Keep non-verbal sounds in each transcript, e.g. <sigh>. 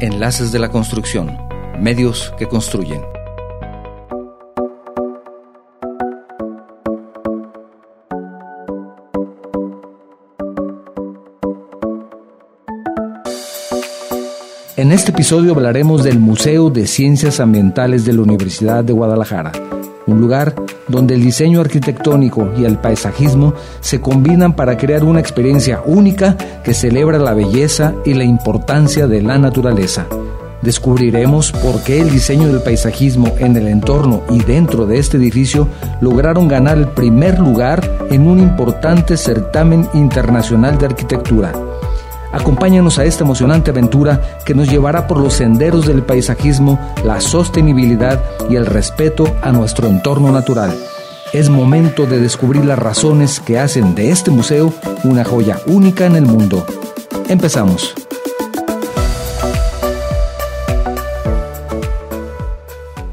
Enlaces de la Construcción, medios que construyen. En este episodio hablaremos del Museo de Ciencias Ambientales de la Universidad de Guadalajara, un lugar donde el diseño arquitectónico y el paisajismo se combinan para crear una experiencia única que celebra la belleza y la importancia de la naturaleza. Descubriremos por qué el diseño del paisajismo en el entorno y dentro de este edificio lograron ganar el primer lugar en un importante certamen internacional de arquitectura. Acompáñanos a esta emocionante aventura que nos llevará por los senderos del paisajismo, la sostenibilidad y el respeto a nuestro entorno natural. Es momento de descubrir las razones que hacen de este museo una joya única en el mundo. Empezamos.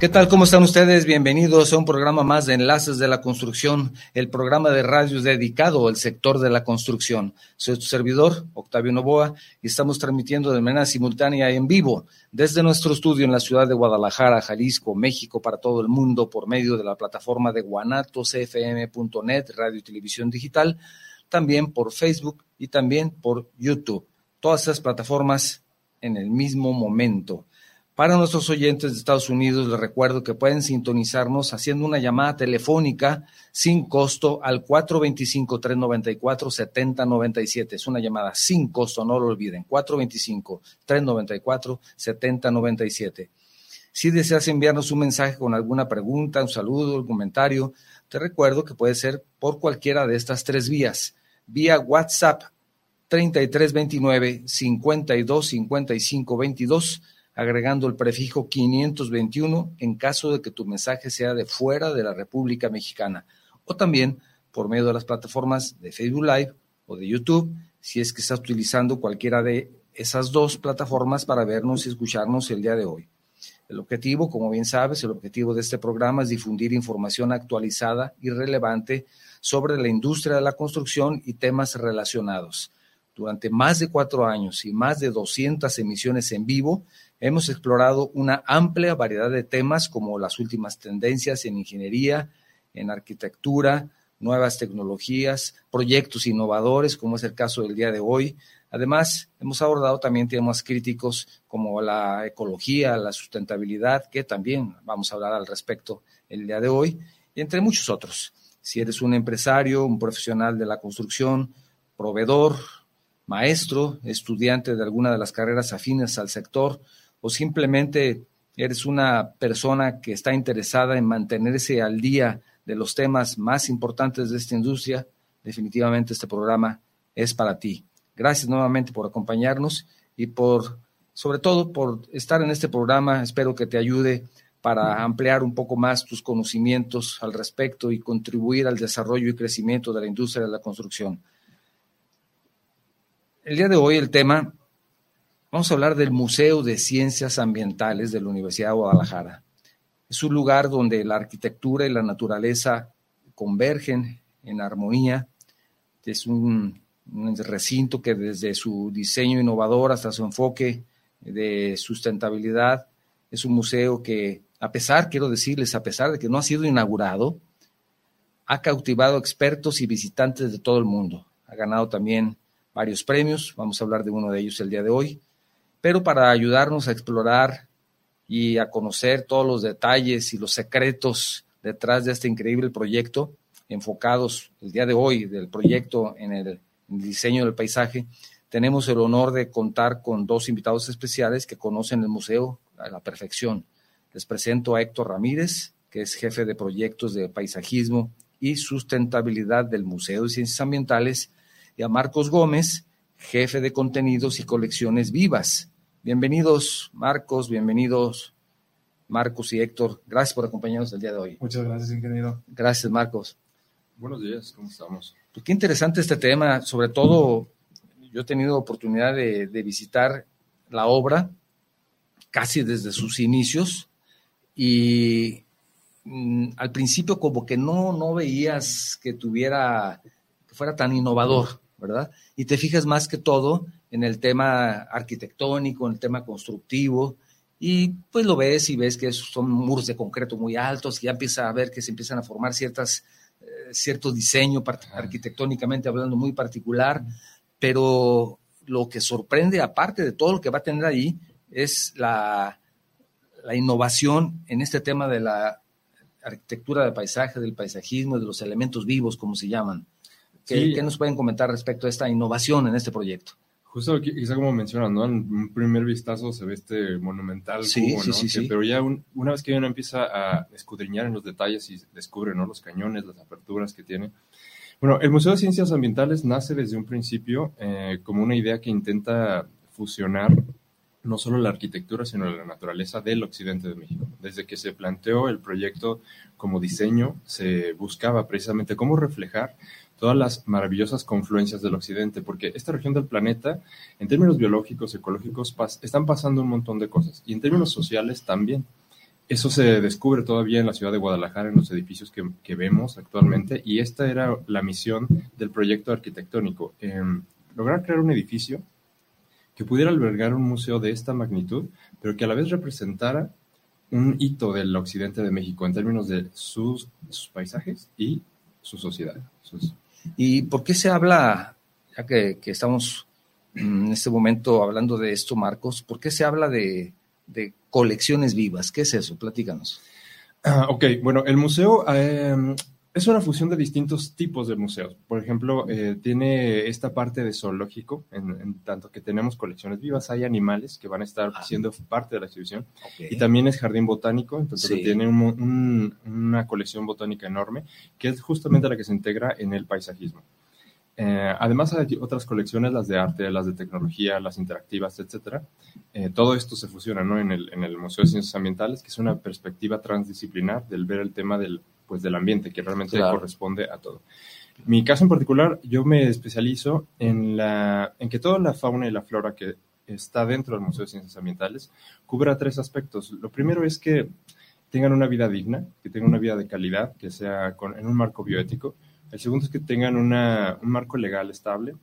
¿Qué tal? ¿Cómo están ustedes? Bienvenidos a un programa más de Enlaces de la Construcción, el programa de radios dedicado al sector de la construcción. Soy tu servidor, Octavio Novoa, y estamos transmitiendo de manera simultánea en vivo desde nuestro estudio en la ciudad de Guadalajara, Jalisco, México, para todo el mundo por medio de la plataforma de guanatosfm.net, radio y televisión digital, también por Facebook y también por YouTube. Todas esas plataformas en el mismo momento. Para nuestros oyentes de Estados Unidos, les recuerdo que pueden sintonizarnos haciendo una llamada telefónica sin costo al 425-394-7097. Es una llamada sin costo, no lo olviden. 425-394-7097. Si deseas enviarnos un mensaje con alguna pregunta, un saludo, un comentario, te recuerdo que puede ser por cualquiera de estas tres vías. Vía WhatsApp 3329 52 55 22 agregando el prefijo 521 en caso de que tu mensaje sea de fuera de la República Mexicana o también por medio de las plataformas de Facebook Live o de YouTube si es que estás utilizando cualquiera de esas dos plataformas para vernos y escucharnos el día de hoy. El objetivo, como bien sabes, el objetivo de este programa es difundir información actualizada y relevante sobre la industria de la construcción y temas relacionados. Durante más de cuatro años y más de 200 emisiones en vivo, Hemos explorado una amplia variedad de temas como las últimas tendencias en ingeniería, en arquitectura, nuevas tecnologías, proyectos innovadores, como es el caso del día de hoy. Además, hemos abordado también temas críticos como la ecología, la sustentabilidad, que también vamos a hablar al respecto el día de hoy, y entre muchos otros. Si eres un empresario, un profesional de la construcción, proveedor, maestro, estudiante de alguna de las carreras afines al sector, o simplemente eres una persona que está interesada en mantenerse al día de los temas más importantes de esta industria, definitivamente este programa es para ti. Gracias nuevamente por acompañarnos y por, sobre todo, por estar en este programa. Espero que te ayude para ampliar un poco más tus conocimientos al respecto y contribuir al desarrollo y crecimiento de la industria de la construcción. El día de hoy el tema Vamos a hablar del Museo de Ciencias Ambientales de la Universidad de Guadalajara. Es un lugar donde la arquitectura y la naturaleza convergen en armonía. Es un, recinto que desde su diseño innovador hasta su enfoque de sustentabilidad es un museo que, a pesar, quiero decirles, a pesar de que no ha sido inaugurado, ha cautivado expertos y visitantes de todo el mundo. Ha ganado también varios premios, vamos a hablar de uno de ellos el día de hoy pero para ayudarnos a explorar y a conocer todos los detalles y los secretos detrás de este increíble proyecto, enfocados el día de hoy del proyecto en el, diseño del paisaje, tenemos el honor de contar con dos invitados especiales que conocen el museo a la perfección. Les presento a Héctor Ramírez, que es jefe de proyectos de paisajismo y sustentabilidad del Museo de Ciencias Ambientales, y a Marcos Gómez, jefe de contenidos y colecciones vivas Bienvenidos, Marcos, bienvenidos, Marcos y Héctor. Gracias por acompañarnos el día de hoy. Muchas gracias, ingeniero. Gracias, Marcos. Buenos días, ¿cómo estamos? Pues qué interesante este tema, sobre todo yo he tenido oportunidad de, visitar la obra casi desde sus inicios y mm, al principio como que no, no veías que tuviera, que fuera tan innovador, ¿verdad? Y te fijas más que todo en el tema arquitectónico, en el tema constructivo, y pues lo ves y ves que son muros de concreto muy altos, y ya empieza a ver que se empiezan a formar ciertas, eh, cierto diseño arquitectónicamente hablando muy particular, pero lo que sorprende, aparte de todo lo que va a tener ahí, es la, la innovación en este tema de la arquitectura de paisaje, del paisajismo, de los elementos vivos, como se llaman. ¿Qué, nos pueden comentar respecto a esta innovación en este proyecto? Justo quizá como mencionan, ¿no? En un primer vistazo se ve este monumental cubo, ¿no? pero ya una vez que uno empieza a escudriñar en los detalles y descubre, ¿no? Los cañones, las aperturas que tiene. Bueno, el Museo de Ciencias Ambientales nace desde un principio eh, como una idea que intenta fusionar no solo la arquitectura, sino la naturaleza del occidente de México. Desde que se planteó el proyecto como diseño, se buscaba precisamente cómo reflejar todas las maravillosas confluencias del occidente, porque esta región del planeta, en términos biológicos, ecológicos, están pasando un montón de cosas, y en términos sociales también. Eso se descubre todavía en la ciudad de Guadalajara, en los edificios que, vemos actualmente, y esta era la misión del proyecto arquitectónico, em, lograr crear un edificio que pudiera albergar un museo de esta magnitud, pero que a la vez representara un hito del occidente de México en términos de sus, paisajes y su sociedad. ¿Y por qué se habla, ya que, estamos en este momento hablando de esto, Marcos, por qué se habla de, colecciones vivas? ¿Qué es eso? Platícanos. Ah, ok, bueno, el museo eh, es una fusión de distintos tipos de museos. Por ejemplo, eh, tiene esta parte de zoológico, en, tanto que tenemos colecciones vivas, hay animales que van a estar ah. siendo parte de la exhibición. Y también es jardín botánico, entonces tiene una colección botánica enorme, que es justamente la que se integra en el paisajismo. Eh, además hay otras colecciones, las de arte, las de tecnología, las interactivas, etcétera. Eh, todo esto se fusiona ¿no? en, el, en el Museo de Ciencias Ambientales, que es una perspectiva transdisciplinar del ver el tema del pues, del ambiente, que realmente corresponde a todo. Mi caso en particular, yo me especializo en, la, en que toda la fauna y la flora que está dentro del Museo de Ciencias Ambientales cubra tres aspectos. Lo primero es que tengan una vida digna, que tengan una vida de calidad, que sea con, en un marco bioético. El segundo es que tengan una, un marco legal estable,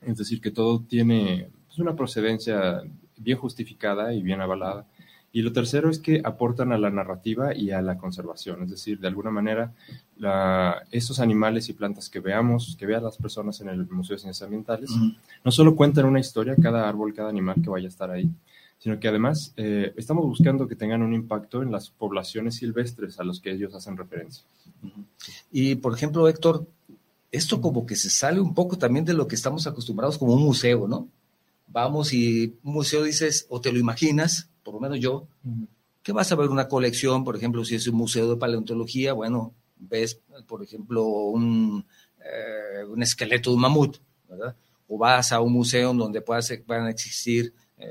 es decir, que todo tiene pues, una procedencia bien justificada y bien avalada. Y lo tercero es que aportan a la narrativa y a la conservación, es decir, de alguna manera, la, estos animales y plantas que veamos, que vean las personas en el Museo de Ciencias Ambientales, no solo cuentan una historia, cada árbol, cada animal que vaya a estar ahí, sino que además eh, estamos buscando que tengan un impacto en las poblaciones silvestres a los que ellos hacen referencia. Y, por ejemplo, Héctor, esto como que se sale un poco también de lo que estamos acostumbrados como un museo, ¿no? Vamos y un museo dices, o te lo imaginas, por lo menos yo, que vas a ver una colección, por ejemplo, si es un museo de paleontología, bueno, ves, por ejemplo, un, eh, un esqueleto de un mamut, ¿verdad? O vas a un museo donde puedas, puedan existir eh,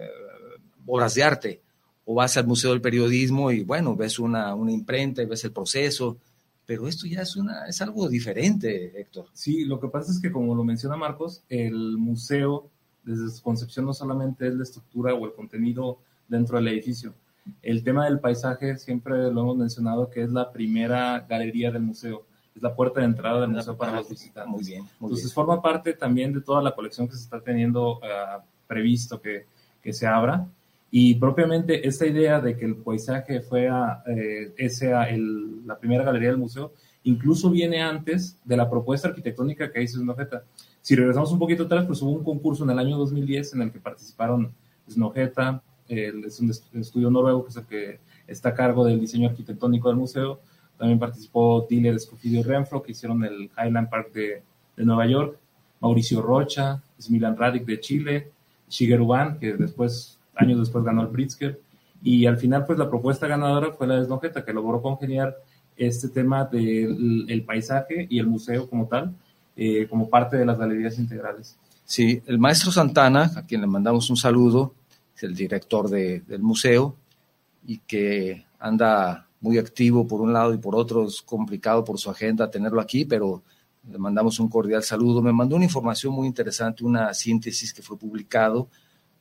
obras de arte, o vas al Museo del Periodismo y, bueno, ves una, una imprenta y ves el proceso, pero esto ya es, una, es algo diferente, Héctor. Sí, lo que pasa es que, como lo menciona Marcos, el museo, desde su concepción, no solamente es la estructura o el contenido dentro del edificio. El tema del paisaje siempre lo hemos mencionado que es la primera galería del museo, es la puerta de entrada del museo para los visitantes. Muy bien. Entonces forma parte también de toda la colección que se está teniendo uh, previsto que, que, se abra. Y propiamente esta idea de que el paisaje fuera eh, sea el, la primera galería del museo, incluso viene antes de la propuesta arquitectónica que hizo Snojeta. Si regresamos un poquito atrás, pues hubo un concurso en el año 2010 en el que participaron Snojeta, es un estudio noruego que es el que está a cargo del diseño arquitectónico del museo. También participó Diller Escofidio y Renfro, que hicieron el Highland Park de, de Nueva York. Mauricio Rocha, Smilan Radic de Chile, Shigeru que después, años después ganó el Pritzker. Y al final, pues la propuesta ganadora fue la de Snojeta, que logró congeniar este tema del el paisaje y el museo como tal, eh, como parte de las galerías integrales. Sí, el maestro Santana, a quien le mandamos un saludo, el director del museo y que anda muy activo por un lado y por otro es complicado por su agenda tenerlo aquí, pero le mandamos un cordial saludo. Me mandó una información muy interesante, una síntesis que fue publicado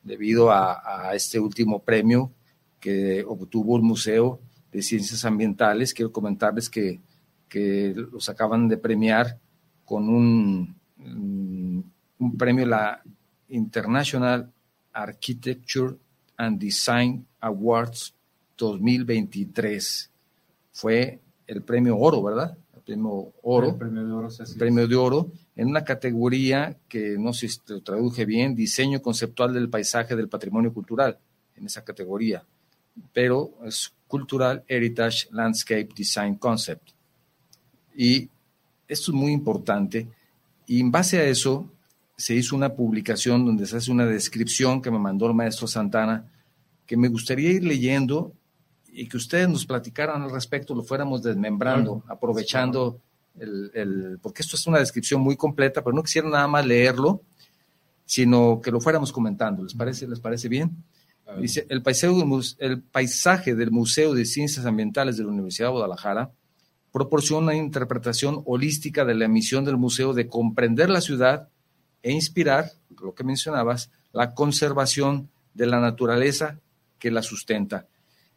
debido a, este último premio que obtuvo el Museo de Ciencias Ambientales. Quiero comentarles que, que los acaban de premiar con un, un premio la International Architecture and Design Awards 2023. Fue el premio oro, ¿verdad? El premio oro. El premio de oro, sí, así el premio es. de oro en una categoría que no sé si te traduje bien, diseño conceptual del paisaje del patrimonio cultural, en esa categoría, pero es Cultural Heritage Landscape Design Concept. Y esto es muy importante, y en base a eso se hizo una publicación donde se hace una descripción que me mandó el maestro Santana, que me gustaría ir leyendo y que ustedes nos platicaran al respecto, lo fuéramos desmembrando, Claro. aprovechando el, el- porque esto es una descripción muy completa, pero no quisiera nada más leerlo, sino que lo fuéramos comentando. ¿Les parece, les parece bien? Dice, el paisaje, el paisaje del Museo de Ciencias Ambientales de la Universidad de Guadalajara proporciona una interpretación holística de la misión del museo de comprender la ciudad e inspirar, lo que mencionabas, la conservación de la naturaleza que la sustenta.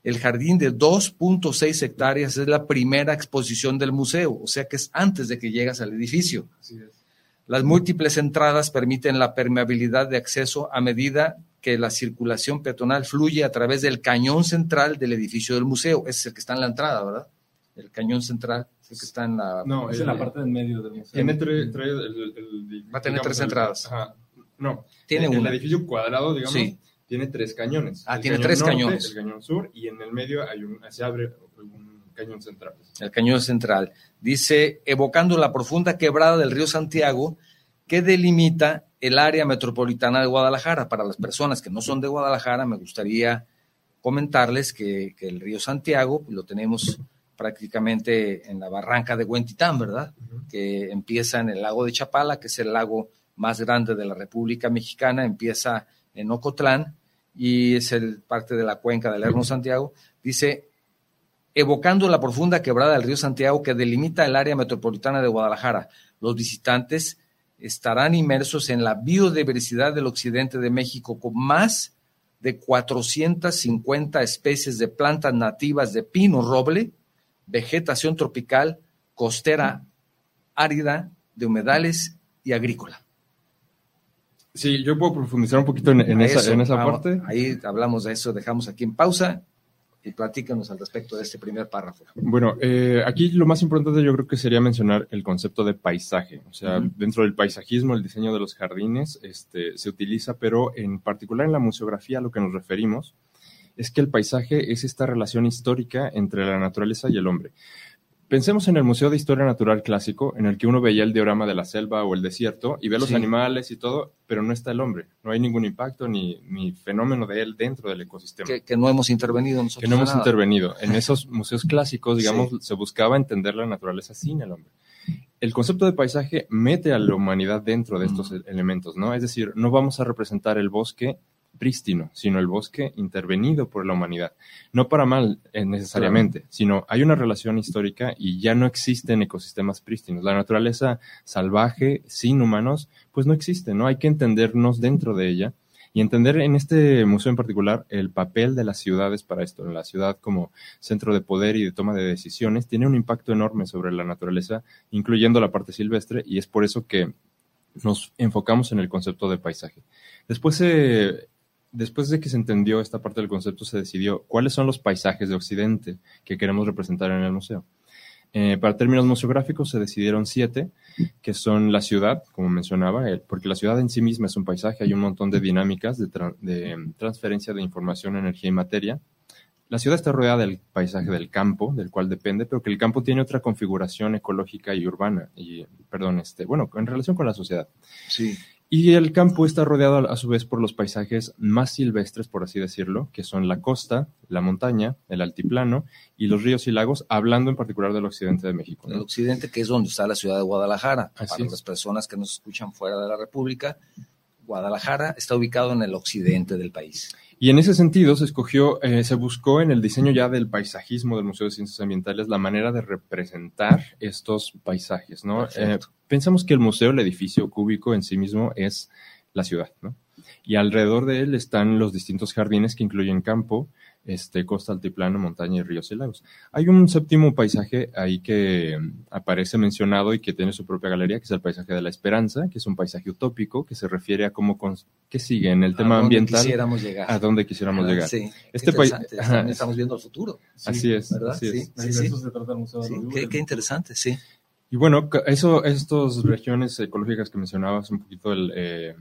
El jardín de 2.6 hectáreas es la primera exposición del museo, o sea que es antes de que llegas al edificio. Así es. Las múltiples entradas permiten la permeabilidad de acceso a medida que la circulación peatonal fluye a través del cañón central del edificio del museo. Ese es el que está en la entrada, ¿verdad? El cañón central, es el que está en la... No, Es el- en la parte del medio del museo. Tiene tres, tres- el- el- Va a tener tres el- entradas. ajá. no, Tiene el, el una. edificio cuadrado, digamos, Sí. tiene tres cañones. Ah, El tiene cañón tres norte, cañones. El cañón sur y en el medio hay un, se abre un cañón central. el cañón central. Dice, evocando la profunda quebrada del río Santiago, que delimita el área metropolitana de Guadalajara. Para las personas que no son de Guadalajara, me gustaría comentarles que, que el río Santiago lo tenemos prácticamente en la barranca de Huentitán, ¿verdad? Que empieza en el lago de Chapala, que es el lago más grande de la República Mexicana, empieza en Ocotlán y es el parte de la cuenca del Lerno Santiago. Dice, evocando la profunda quebrada del río Santiago que delimita el área metropolitana de Guadalajara. Los visitantes estarán inmersos en la biodiversidad del occidente de México con más de 450 especies de plantas nativas de pino roble, vegetación tropical, costera árida, de humedales y agrícola. Sí, yo puedo profundizar un poquito en, esa, eso, en esa vamos, parte. Ahí hablamos de eso, dejamos aquí en pausa y platícanos al respecto de este primer párrafo. Bueno, eh, aquí lo más importante yo creo que sería mencionar el concepto de paisaje. O sea, dentro del paisajismo, el diseño de los jardines este, se utiliza, pero en particular en la museografía a lo que nos referimos es que el paisaje es esta relación histórica entre la naturaleza y el hombre. Pensemos en el Museo de Historia Natural Clásico, en el que uno veía el diorama de la selva o el desierto y ve los Sí. animales y todo, pero no está el hombre. No hay ningún impacto ni, ni fenómeno de él dentro del ecosistema Que, que no hemos intervenido nosotros. que no hemos nada. intervenido. En esos museos clásicos, <laughs> digamos, Sí. se buscaba entender la naturaleza sin el hombre. El concepto de paisaje mete a la humanidad dentro de estos Mm. elementos, ¿no? Es decir, no vamos a representar el bosque prístino, sino el bosque intervenido por la humanidad. No para mal eh, necesariamente, sino hay una relación histórica y ya no existen ecosistemas prístinos. La naturaleza salvaje, sin humanos, pues no existe, ¿no? Hay que entendernos dentro de ella y entender en este museo en particular el papel de las ciudades para esto. La ciudad como centro de poder y de toma de decisiones tiene un impacto enorme sobre la naturaleza, incluyendo la parte silvestre, y es por eso que nos enfocamos en el concepto de paisaje. Después, se- después de que se entendió esta parte del concepto, se decidió cuáles son los paisajes de Occidente que queremos representar en el museo. Eh, para términos museográficos se decidieron siete, que son la ciudad, como mencionaba, eh, porque la ciudad en sí misma es un paisaje, hay un montón de dinámicas de, tra- de, transferencia de información, energía y materia. La ciudad está rodeada del paisaje del campo, del cual depende, pero que el campo tiene otra configuración ecológica y urbana, y, perdón, este, bueno, en relación con la sociedad. Sí. Y el campo está rodeado a su vez por los paisajes más silvestres, por así decirlo, que son la costa, la montaña, el altiplano y los ríos y lagos, hablando en particular del occidente de México. El occidente, que es donde está la ciudad de Guadalajara. Así Para es. las personas que nos escuchan fuera de la República, Guadalajara está ubicado en el occidente del país. Y en ese sentido se escogió, eh, se buscó en el diseño ya del paisajismo del Museo de Ciencias Ambientales la manera de representar estos paisajes, ¿no? Eh, pensamos que el museo, el edificio cúbico en sí mismo es la ciudad, ¿no? Y alrededor de él están los distintos jardines que incluyen campo, este, costa, altiplano, montaña y ríos y lagos. Hay un séptimo paisaje ahí que mm, aparece mencionado y que tiene su propia galería, que es el paisaje de la esperanza, que es un paisaje utópico que se refiere a cómo, que sigue en el tema a dónde ambiental. Quisiéramos llegar. A dónde quisiéramos Ah, llegar. Sí, Este país- Estamos viendo el futuro. Así es, ¿verdad? así es. Sí, De sí, sí. eso se trata el Museo de Sí, los qué, qué interesante, sí. Y bueno, eso, estas regiones ecológicas que mencionabas, un poquito el, eh,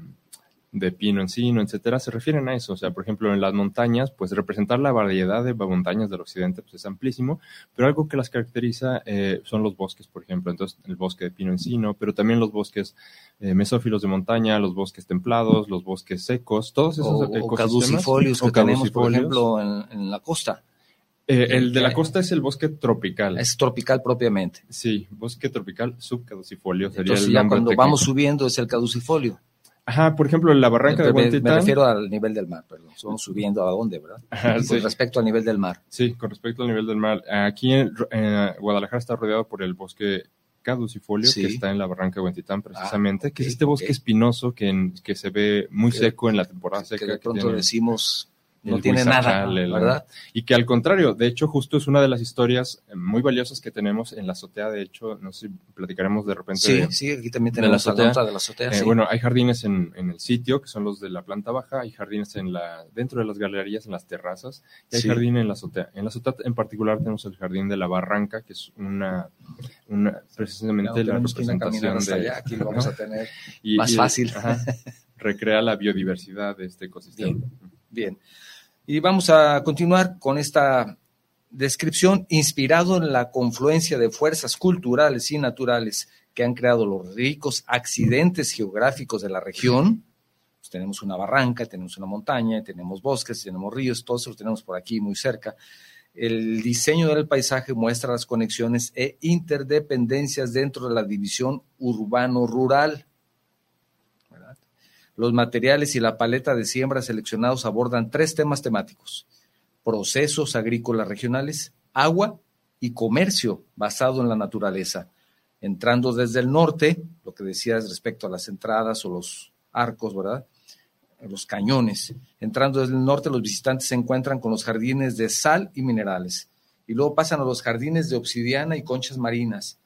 de pino encino, etcétera, se refieren a eso. O sea, por ejemplo, en las montañas, pues representar la variedad de montañas del occidente pues, es amplísimo, pero algo que las caracteriza eh, son los bosques, por ejemplo. Entonces, el bosque de pino encino, pero también los bosques eh, mesófilos de montaña, los bosques templados, los bosques secos, todos esos O, o ecosistemas. caducifolios que o tenemos, por ejemplo, en, en la costa. Eh, el de la costa es el bosque tropical. Es tropical propiamente. Sí, bosque tropical subcaducifolio sería Entonces el ya cuando técnico. vamos subiendo es el caducifolio. Ajá, por ejemplo, en la barranca de me, me refiero al nivel del mar, perdón. Vamos subiendo a dónde, ¿verdad? <laughs> Ajá, Y sí. Con respecto al nivel del mar. Sí, con respecto al nivel del mar. Aquí en Guadalajara está rodeado por el bosque caducifolio Sí. que está en la barranca de Huentitán precisamente, Ah, que es este bosque espinoso que, en- que se ve muy seco en la temporada Que seca. de que pronto tiene- decimos no tiene nada, ¿verdad? Y que al contrario, de hecho, justo es una de las historias eh, muy valiosas que tenemos en la azotea. De hecho, no sé si platicaremos de repente. Sí, de- sí, aquí también tenemos la azotea. de la azotea. Eh, sí. Bueno, hay jardines en, en el sitio, que son los de la planta baja, hay jardines en la, dentro de las galerías, en las terrazas, y hay Sí. jardín en la azotea. En la azotea en particular tenemos el jardín de la barranca, que es una, una precisamente No, la representación de... allá, aquí lo vamos a tener <laughs> y- más y- fácil. ajá, recrea la biodiversidad de este ecosistema. Bien. Y vamos a continuar con esta descripción inspirado en la confluencia de fuerzas culturales y naturales que han creado los ricos accidentes geográficos de la región. Pues tenemos una barranca, tenemos una montaña, tenemos bosques, tenemos ríos, todos los tenemos por aquí muy cerca. El diseño del paisaje muestra las conexiones e interdependencias dentro de la división urbano-rural. Los materiales y la paleta de siembra seleccionados abordan tres temas temáticos: procesos agrícolas regionales, agua y comercio basado en la naturaleza. Entrando desde el norte, lo que decías respecto a las entradas o los arcos, ¿verdad? Los cañones. Entrando desde el norte, los visitantes se encuentran con los jardines de sal y minerales. Y luego pasan a los jardines de obsidiana y conchas marinas.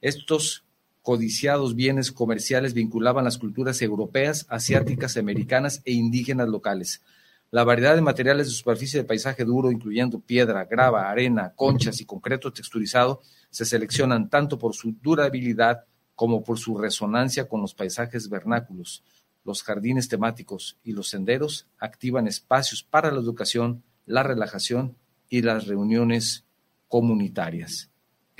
Estos codiciados bienes comerciales vinculaban las culturas europeas, asiáticas, americanas e indígenas locales. La variedad de materiales de superficie de paisaje duro, incluyendo piedra, grava, arena, conchas y concreto texturizado, se seleccionan tanto por su durabilidad como por su resonancia con los paisajes vernáculos. Los jardines temáticos y los senderos activan espacios para la educación, la relajación y las reuniones comunitarias.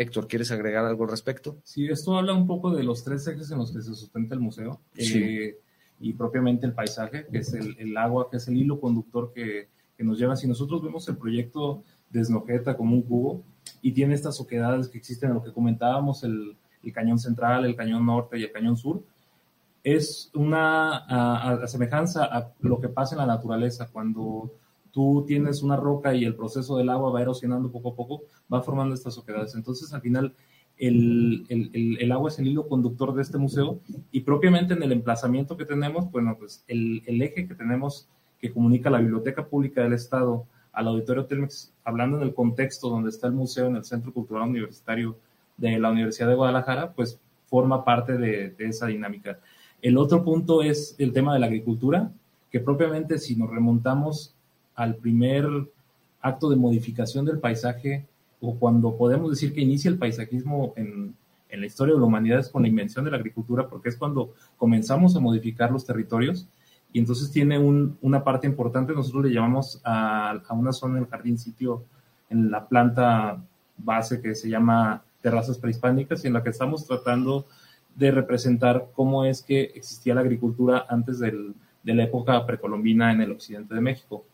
Héctor, ¿quieres agregar algo al respecto? Sí, esto habla un poco de los tres ejes en los que se sustenta el museo Sí. eh, y propiamente el paisaje, que es el, el agua, que es el hilo conductor que, que nos lleva. Si nosotros vemos el proyecto de Snojeta como un cubo y tiene estas oquedades que existen en lo que comentábamos, el, el cañón central, el cañón norte y el cañón sur, es una a, a semejanza a lo que pasa en la naturaleza cuando tú tienes una roca y el proceso del agua va erosionando poco a poco, va formando estas oquedades. Entonces, al final, el, el, el, agua es el hilo conductor de este museo y propiamente en el emplazamiento que tenemos, bueno, pues el, eje que tenemos que comunica la Biblioteca Pública del Estado al Auditorio Telmex, hablando en el contexto donde está el museo en el Centro Cultural Universitario de la Universidad de Guadalajara, pues forma parte de esa dinámica. El otro punto es el tema de la agricultura, que propiamente si nos remontamos al primer acto de modificación del paisaje, o cuando podemos decir que inicia el paisajismo en, en, la historia de la humanidad es con la invención de la agricultura, porque es cuando comenzamos a modificar los territorios y entonces tiene un, una parte importante, nosotros le llamamos a, una zona del jardín sitio en la planta base que se llama terrazas prehispánicas y en la que estamos tratando de representar cómo es que existía la agricultura antes del, de la época precolombina en el occidente de México.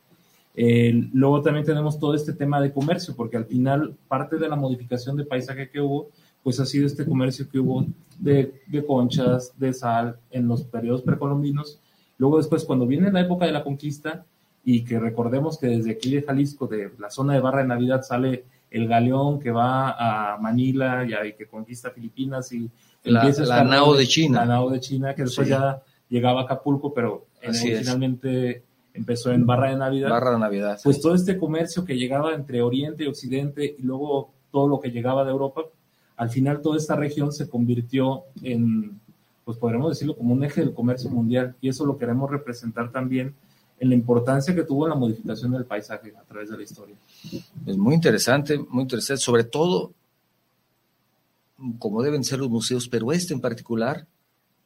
Eh, luego también tenemos todo este tema de comercio, porque al final parte de la modificación de paisaje que hubo, pues ha sido este comercio que hubo de, de conchas, de sal en los periodos precolombinos. Luego después, cuando viene la época de la conquista, y que recordemos que desde aquí de Jalisco, de la zona de Barra de Navidad, sale el galeón que va a Manila y, y que conquista Filipinas y la, la nao de China. La nao de China, que después sí. ya llegaba a Acapulco, pero originalmente es. Empezó en Barra de Navidad. Barra de Navidad. Pues todo este comercio que llegaba entre Oriente y Occidente y luego todo lo que llegaba de Europa, al final toda esta región se convirtió en, pues podremos decirlo, como un eje del comercio mundial y eso lo queremos representar también en la importancia que tuvo la modificación del paisaje a través de la historia. Es muy interesante, muy interesante, sobre todo como deben ser los museos, pero este en particular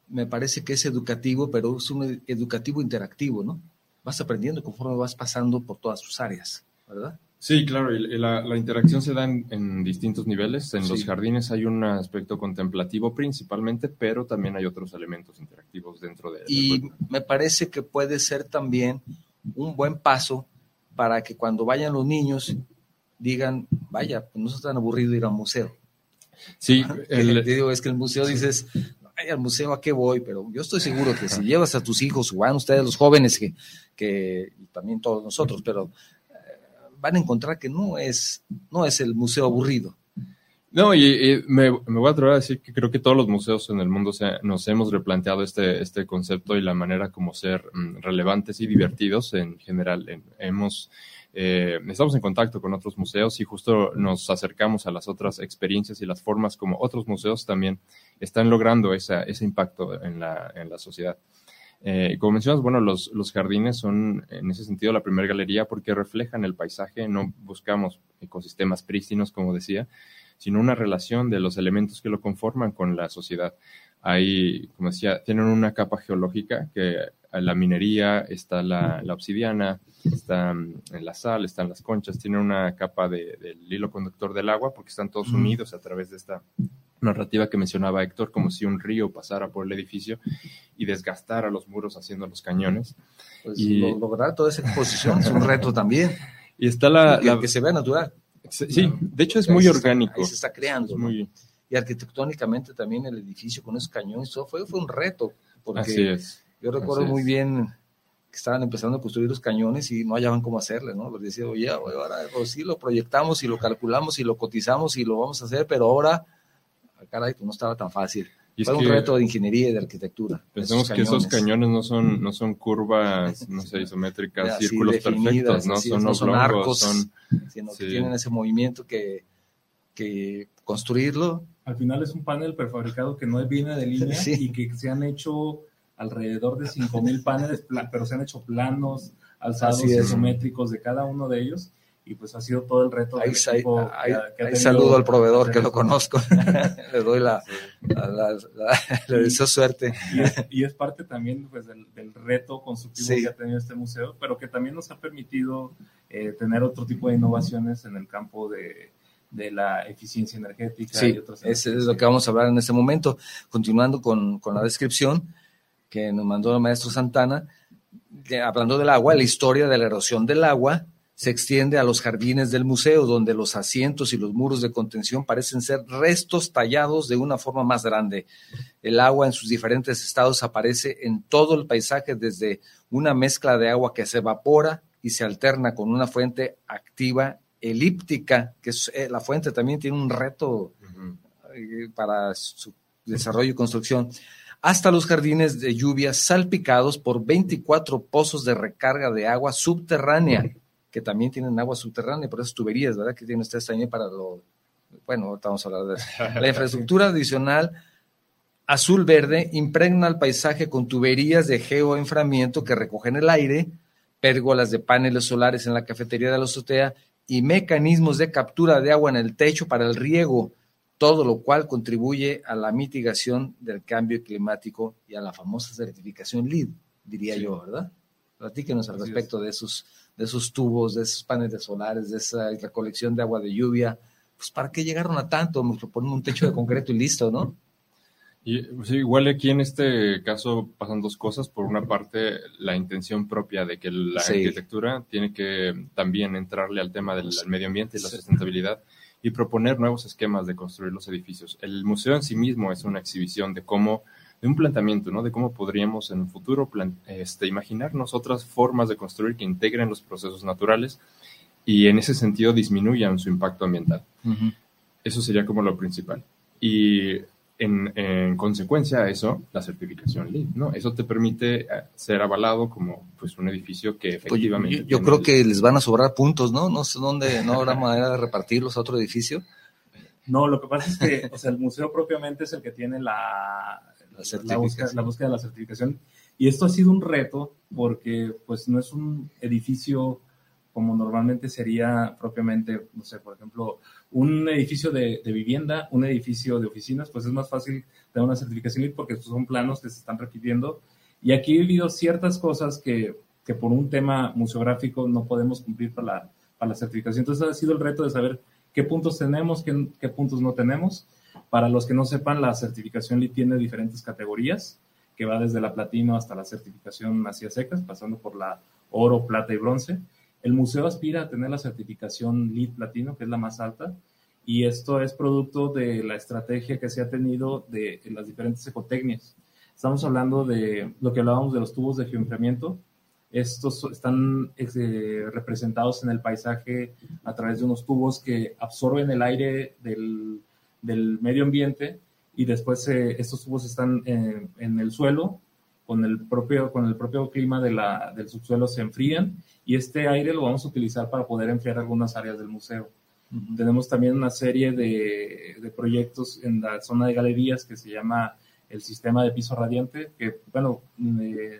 me parece que es educativo, pero es un educativo interactivo, ¿no? Vas aprendiendo conforme vas pasando por todas sus áreas, ¿verdad? Sí, claro, y la, la interacción se da en, distintos niveles. En los jardines hay un aspecto contemplativo principalmente, pero también hay otros elementos interactivos dentro de... Y me parece que puede ser también un buen paso para que cuando vayan los niños digan, vaya, pues no es tan aburrido ir a un museo. Sí, el, digo, es que el museo dices, al museo a qué voy, pero yo estoy seguro que si llevas a tus hijos, o van ustedes los jóvenes, que, que y también todos nosotros, pero eh, van a encontrar que no es, no es el museo aburrido. No, y, me, voy a atrever a decir que creo que todos los museos en el mundo nos hemos replanteado este, este concepto y la manera como ser mm, relevantes y divertidos en general. hemos eh, estamos en contacto con otros museos y justo nos acercamos a las otras experiencias y las formas como otros museos también están logrando ese impacto en la, en la sociedad. Eh, como mencionas, bueno, los, los, jardines son en ese sentido la primera galería porque reflejan el paisaje, no buscamos ecosistemas prístinos, como decía, sino una relación de los elementos que lo conforman con la sociedad. Ahí, como decía, tienen una capa geológica que la minería, está la, obsidiana, está mm, la sal, están las conchas, tienen una capa del hilo conductor del agua porque están todos unidos a través de esta narrativa que mencionaba Héctor, como si un río pasara por el edificio y desgastara los muros haciendo los cañones. Pues y lograr toda esa exposición es un reto también. Y está la... que se vea natural. Sí, de hecho es muy orgánico. se está creando. Y arquitectónicamente también el edificio con esos cañones, fue, fue un reto. Porque Así es yo recuerdo muy bien que estaban empezando a construir los cañones y no hallaban cómo hacerle, ¿no? Les decía, oye, ahora pues sí lo proyectamos y lo calculamos y lo cotizamos y lo vamos a hacer, pero ahora, ah, caray, pues no estaba tan fácil. Fue un reto de ingeniería y de arquitectura. Pensemos que esos cañones no son, no son curvas, no sé, isométricas, círculos perfectos, ¿no? son, no son arcos, son, sino que tienen ese movimiento que, que construirlo. Al final es un panel prefabricado que no viene de línea <laughs> y que se han hecho alrededor de 5.000 paneles, pero se han hecho planos, alzados isométricos de cada uno de ellos y pues ha sido todo el reto. Ahí, saludo al proveedor que lo conozco, <laughs> <laughs> le doy la, <laughs> le deseo suerte. Y es, parte también pues, del, reto constructivo que ha tenido este museo, pero que también nos ha permitido eh, tener otro tipo de innovaciones en el campo de, de la eficiencia energética. Sí, y otras es lo que vamos a hablar en este momento. Continuando con, con la descripción, que nos mandó el maestro Santana, hablando del agua, la historia de la erosión del agua se extiende a los jardines del museo, donde los asientos y los muros de contención parecen ser restos tallados de una forma más grande. El agua en sus diferentes estados aparece en todo el paisaje, desde una mezcla de agua que se evapora y se alterna con una fuente activa elíptica, que es, eh, la fuente también tiene un reto eh, para su desarrollo y construcción hasta los jardines de lluvia salpicados por 24 pozos de recarga de agua subterránea, que también tienen agua subterránea, por esas tuberías, ¿verdad? Que tienen ustedes también para lo... Bueno, ahorita vamos a hablar de eso. La <laughs> infraestructura adicional azul-verde impregna el paisaje con tuberías de geoenframiento que recogen el aire, pérgolas de paneles solares en la cafetería de la azotea y mecanismos de captura de agua en el techo para el riego todo lo cual contribuye a la mitigación del cambio climático y a la famosa certificación LEED, diría yo, ¿verdad? Platíquenos al respecto de esos, de esos tubos, de esos paneles solares, de esa recolección de agua de lluvia. Pues, ¿para qué llegaron a tanto? Me ponen un techo de concreto y listo, ¿no? Y, pues, igual aquí en este caso pasan dos cosas. Por una parte, la intención propia de que la arquitectura tiene que también entrarle al tema del medio ambiente y la sustentabilidad y proponer nuevos esquemas de construir los edificios. El museo en sí mismo es una exhibición de cómo, de un planteamiento, ¿no? De cómo podríamos en un futuro este, imaginarnos otras formas de construir que integren los procesos naturales y en ese sentido disminuyan su impacto ambiental. Eso sería como lo principal. Y en, consecuencia a eso, la certificación LEED, ¿no? Eso te permite eh, ser avalado como pues un edificio que efectivamente... yo, creo que les van a sobrar puntos, ¿no? No sé dónde, ¿no habrá manera de repartirlos a otro edificio? No, lo que pasa es que o sea, el museo propiamente es el que tiene la, la, búsqueda, la búsqueda de la certificación. Y esto ha sido un reto porque pues no es un edificio como normalmente sería propiamente, no sé, por ejemplo, un edificio de, vivienda, un edificio de oficinas, pues es más fácil tener una certificación porque son planos que se están repitiendo. Y aquí he habido ciertas cosas que, que por un tema museográfico no podemos cumplir para la, para la certificación. Entonces ha sido el reto de saber qué puntos tenemos, qué, qué puntos no tenemos. Para los que no sepan, la certificación LEED tiene diferentes categorías, que va desde la platino hasta la certificación hacia secas, pasando por la oro, plata y bronce. El museo aspira a tener la certificación LEED Platino, que es la más alta, y esto es producto de la estrategia que se ha tenido de las diferentes ecotecnias. Estamos hablando de lo que hablábamos de los tubos de geoenfriamiento. Estos están este, representados en el paisaje a través de unos tubos que absorben el aire del, medio ambiente y después eh, estos tubos están en el suelo con el propio, con el propio clima de la, del subsuelo se enfrían y este aire lo vamos a utilizar para poder enfriar algunas áreas del museo. Tenemos también una serie de, de, proyectos en la zona de galerías que se llama el sistema de piso radiante, que, bueno, eh,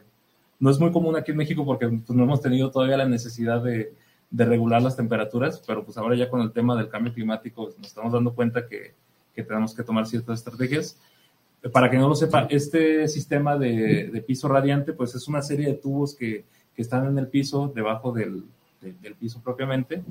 no es muy común aquí en México porque pues, no hemos tenido todavía la necesidad de, de, regular las temperaturas, pero pues ahora ya con el tema del cambio climático nos estamos dando cuenta que, que tenemos que tomar ciertas estrategias. Para que no lo sepa, este sistema de, piso radiante, pues es una serie de tubos que, están en el piso, debajo del, piso propiamente,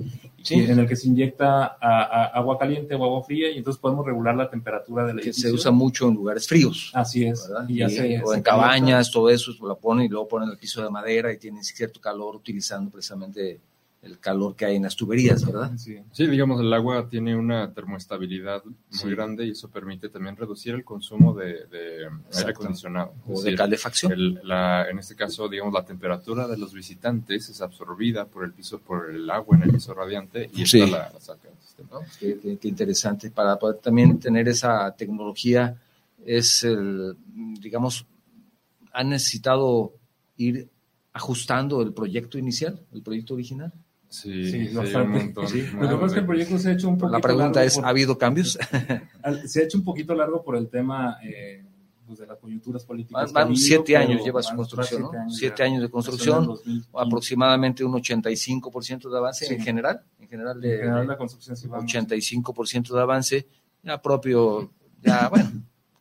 en el que se inyecta agua caliente o agua fría y entonces podemos regular la temperatura del edificio. Que se usa mucho en lugares fríos. Así es. Y o en cabañas, todo eso, lo ponen y luego ponen el piso de madera y tienen cierto calor utilizando precisamente el calor que hay en las tuberías, ¿verdad? Sí, sí digamos, el agua tiene una termoestabilidad muy grande y eso permite también reducir el consumo de, aire acondicionado. O de calefacción. en este caso, digamos, la temperatura de los visitantes es absorbida por el piso, por el agua en el piso radiante y esta la, saca del sistema. Qué, qué, interesante. Para poder también tener esa tecnología, es el, digamos, han necesitado ir ajustando el proyecto inicial, el proyecto original. Sí, sí, bastante. Sí. Lo que pasa es que el proyecto se ha hecho un poquito La pregunta es, ¿ha habido cambios? <laughs> se ha hecho un poquito largo por el tema eh, pues de las coyunturas políticas. Van, siete años lleva su construcción, ¿no? Siete años, de construcción, aproximadamente un 85% de avance en general. En general, de, en general la construcción sí 85% de avance, ya propio, ya bueno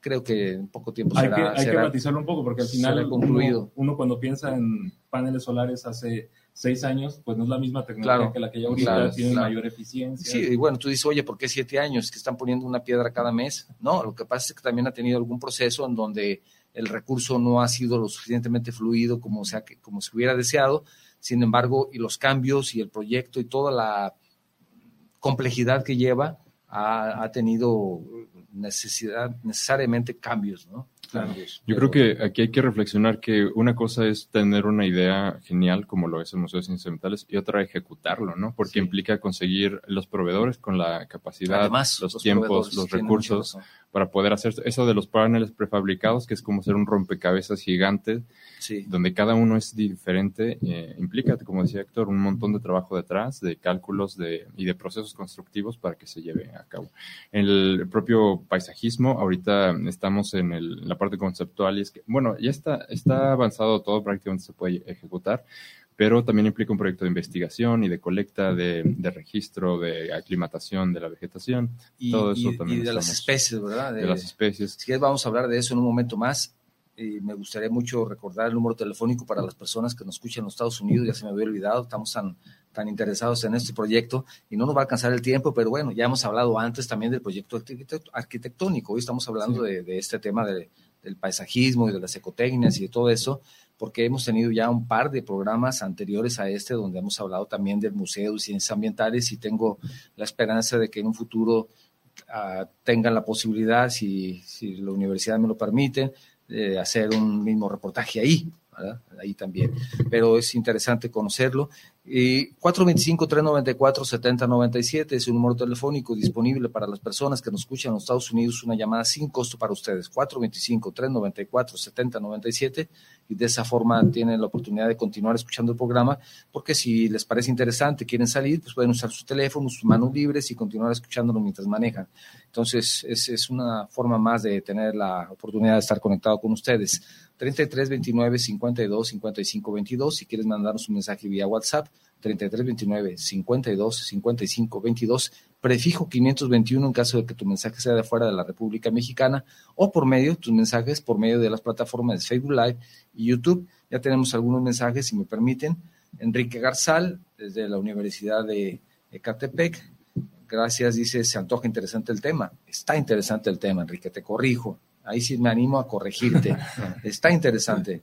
creo que en poco tiempo será. Hay que, hay que matizarlo un poco porque al final concluido. Uno, cuando piensa en paneles solares hace seis años, pues no es la misma tecnología que la que hay ahorita, tiene mayor eficiencia. Sí, y bueno, tú dices, oye, ¿por qué siete años? Que están poniendo una piedra cada mes. No, lo que pasa es que también ha tenido algún proceso en donde el recurso no ha sido lo suficientemente fluido como, sea, como se hubiera deseado. Sin embargo, y los cambios y el proyecto y toda la complejidad que lleva ha, ha tenido necesidad, necesariamente cambios, ¿no? Yo creo que aquí hay que reflexionar que una cosa es tener una idea genial, como lo es el Museo de Ciencias Ambientales, y otra ejecutarlo, ¿no? Porque implica conseguir los proveedores con la capacidad, los, tiempos, los recursos para poder hacer eso de los paneles prefabricados, que es como ser un rompecabezas gigante, donde cada uno es diferente, eh, implica, como decía Héctor, un montón de trabajo detrás, de cálculos de, y de procesos constructivos para que se lleve a cabo. El propio paisajismo, ahorita estamos en el, la parte conceptual y es que, bueno, ya está, está avanzado todo, prácticamente se puede ejecutar, pero también implica un proyecto de investigación y de colecta, de, registro, de aclimatación de la vegetación. Y, todo eso también. Y de las especies, ¿verdad? De, las especies. Si vamos a hablar de eso en un momento más. Y me gustaría mucho recordar el número telefónico para las personas que nos escuchan en los Estados Unidos, ya se me había olvidado, estamos tan, tan interesados en este proyecto y no nos va a alcanzar el tiempo, pero bueno, ya hemos hablado antes también del proyecto arquitectónico, hoy estamos hablando de, de, este tema de, del paisajismo y de las ecotecnias y de todo eso, porque hemos tenido ya un par de programas anteriores a este donde hemos hablado también del Museo de Ciencias Ambientales y tengo la esperanza de que en un futuro uh, tengan la posibilidad, si, si, la universidad me lo permite, de hacer un mismo reportaje ahí, ahí también. Pero es interesante conocerlo. Y 425-394-7097 es un número telefónico disponible para las personas que nos escuchan en los Estados Unidos, una llamada sin costo para ustedes. 425-394-7097 y de esa forma tienen la oportunidad de continuar escuchando el programa, porque si les parece interesante, quieren salir, pues pueden usar sus teléfonos, sus manos libres y continuar escuchándolo mientras manejan. Entonces, es, es una forma más de tener la oportunidad de estar conectado con ustedes. 33 29 52 55 22. Si quieres mandarnos un mensaje vía WhatsApp, 33 29 52 55 22, prefijo 521 en caso de que tu mensaje sea de fuera de la República Mexicana o por medio, tus mensajes por medio de las plataformas de Facebook Live y YouTube. Ya tenemos algunos mensajes, si me permiten. Enrique Garzal, desde la Universidad de Ecatepec. Gracias, dice, se antoja interesante el tema. Está interesante el tema, Enrique, te corrijo. Ahí sí me animo a corregirte. <laughs> Está interesante.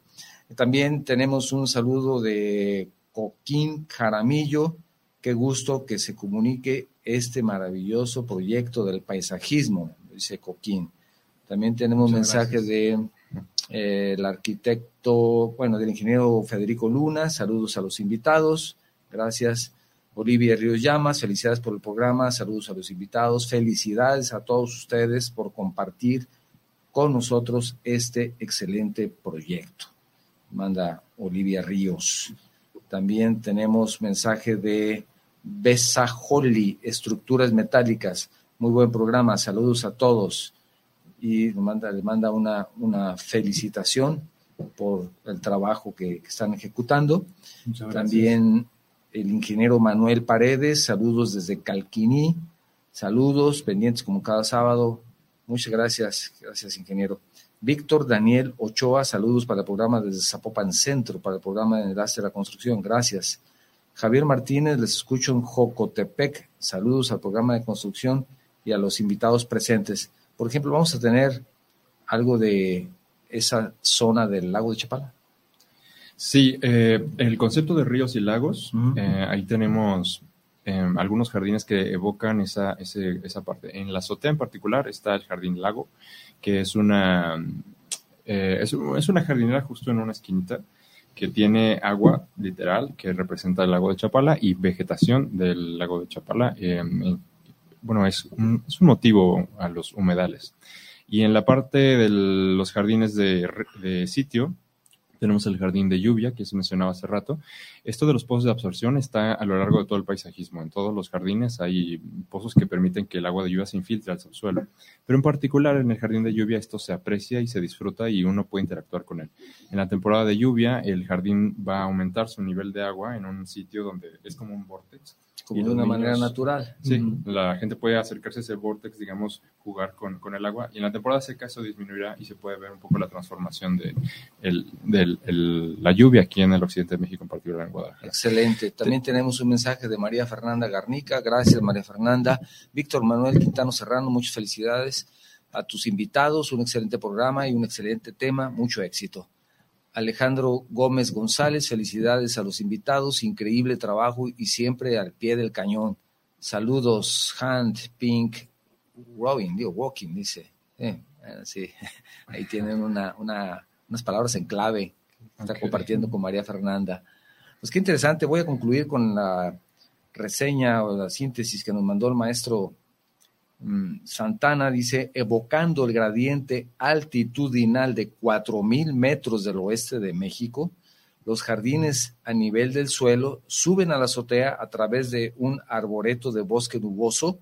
También tenemos un saludo de Coquín Jaramillo. Qué gusto que se comunique este maravilloso proyecto del paisajismo, dice Coquín. También tenemos mensajes de eh, el arquitecto, bueno, del ingeniero Federico Luna. Saludos a los invitados. Gracias. Olivia Ríos Llamas, felicidades por el programa, saludos a los invitados, felicidades a todos ustedes por compartir con nosotros este excelente proyecto. Manda Olivia Ríos. También tenemos mensaje de Besajoli, Estructuras Metálicas. Muy buen programa, saludos a todos. Y le manda, le manda una, una felicitación por el trabajo que, están ejecutando. También el ingeniero Manuel Paredes, saludos desde Calquiní. Saludos, pendientes como cada sábado Muchas gracias, gracias ingeniero. Víctor Daniel Ochoa, saludos para el programa desde Zapopan Centro, para el programa de Enlace de la Construcción, gracias. Javier Martínez, les escucho en Jocotepec, saludos al programa de construcción y a los invitados presentes. Por ejemplo, vamos a tener algo de esa zona del lago de Chapala. Sí, eh, el concepto de ríos y lagos, eh, ahí tenemos Em, algunos jardines que evocan esa, esa parte. En la azotea en particular está el Jardín Lago, que es una, eh, es, una jardinera justo en una esquinita que tiene agua literal que representa el lago de Chapala y vegetación del lago de Chapala. Em, bueno, es un, es un motivo a los humedales. Y en la parte de los jardines de, de sitio, tenemos el jardín de lluvia, que se mencionaba hace rato. Esto de los pozos de absorción está a lo largo de todo el paisajismo. En todos los jardines hay pozos que permiten que el agua de lluvia se infiltre al subsuelo. Pero en particular en el jardín de lluvia esto se aprecia y se disfruta y uno puede interactuar con él. En la temporada de lluvia el jardín va a aumentar su nivel de agua en un sitio donde es como un vortex como de una manera natural. Sí, la gente puede acercarse a ese vortex, digamos, jugar con, con, el agua. Y en la temporada seca eso disminuirá y se puede ver un poco la transformación de, el, la lluvia aquí en el occidente de México, en particular en Guadalajara. Excelente. También tenemos un mensaje de María Fernanda Garnica. Gracias, María Fernanda. Víctor Manuel Quintano Serrano, muchas felicidades a tus invitados. Un excelente programa y un excelente tema. Mucho éxito. Alejandro Gómez González, felicidades a los invitados, increíble trabajo y siempre al pie del cañón. Saludos, Hand, Pink, Robin, digo, Walking, dice. Eh, eh, sí, <laughs> ahí tienen una, unas palabras en clave está compartiendo con María Fernanda. Pues qué interesante, voy a concluir con la reseña o la síntesis que nos mandó el maestro Santana dice, evocando el gradiente altitudinal de 4.000 metros del oeste de México, los jardines a nivel del suelo suben a la azotea a través de un arboreto de bosque nuboso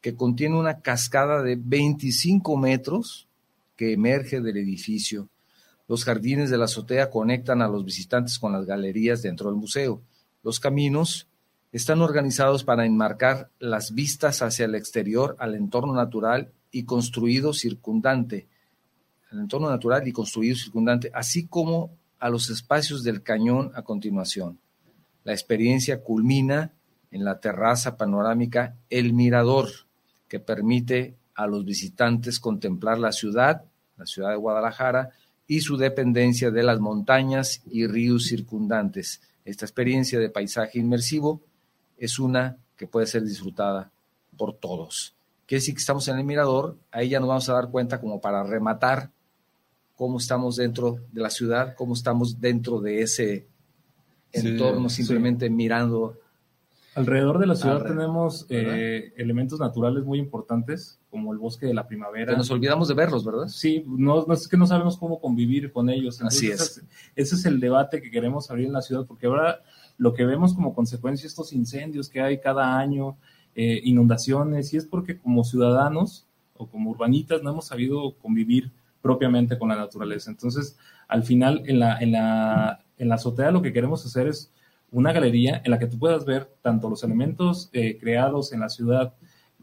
que contiene una cascada de 25 metros que emerge del edificio. Los jardines de la azotea conectan a los visitantes con las galerías dentro del museo. Los caminos están organizados para enmarcar las vistas hacia el exterior, al entorno natural y construido circundante, el entorno natural y construido circundante, así como a los espacios del cañón a continuación. La experiencia culmina en la terraza panorámica El Mirador, que permite a los visitantes contemplar la ciudad, la ciudad de Guadalajara, y su dependencia de las montañas y ríos circundantes. Esta experiencia de paisaje inmersivo es una que puede ser disfrutada por todos. Que si estamos en el mirador, ahí ya nos vamos a dar cuenta como para rematar cómo estamos dentro de la ciudad, cómo estamos dentro de ese entorno, simplemente mirando. Alrededor de la ciudad tenemos eh, elementos naturales muy importantes, como el bosque de la primavera. Que nos olvidamos de verlos, ¿verdad? Sí, no, es que no sabemos cómo convivir con ellos. Así es. Ese es el debate que queremos abrir en la ciudad, porque ahora lo que vemos como consecuencia estos incendios que hay cada año, eh, inundaciones, y es porque como ciudadanos o como urbanitas no hemos sabido convivir propiamente con la naturaleza. Entonces, al final, en la, en la, en la azotea lo que queremos hacer es una galería en la que tú puedas ver tanto los elementos eh, creados en la ciudad,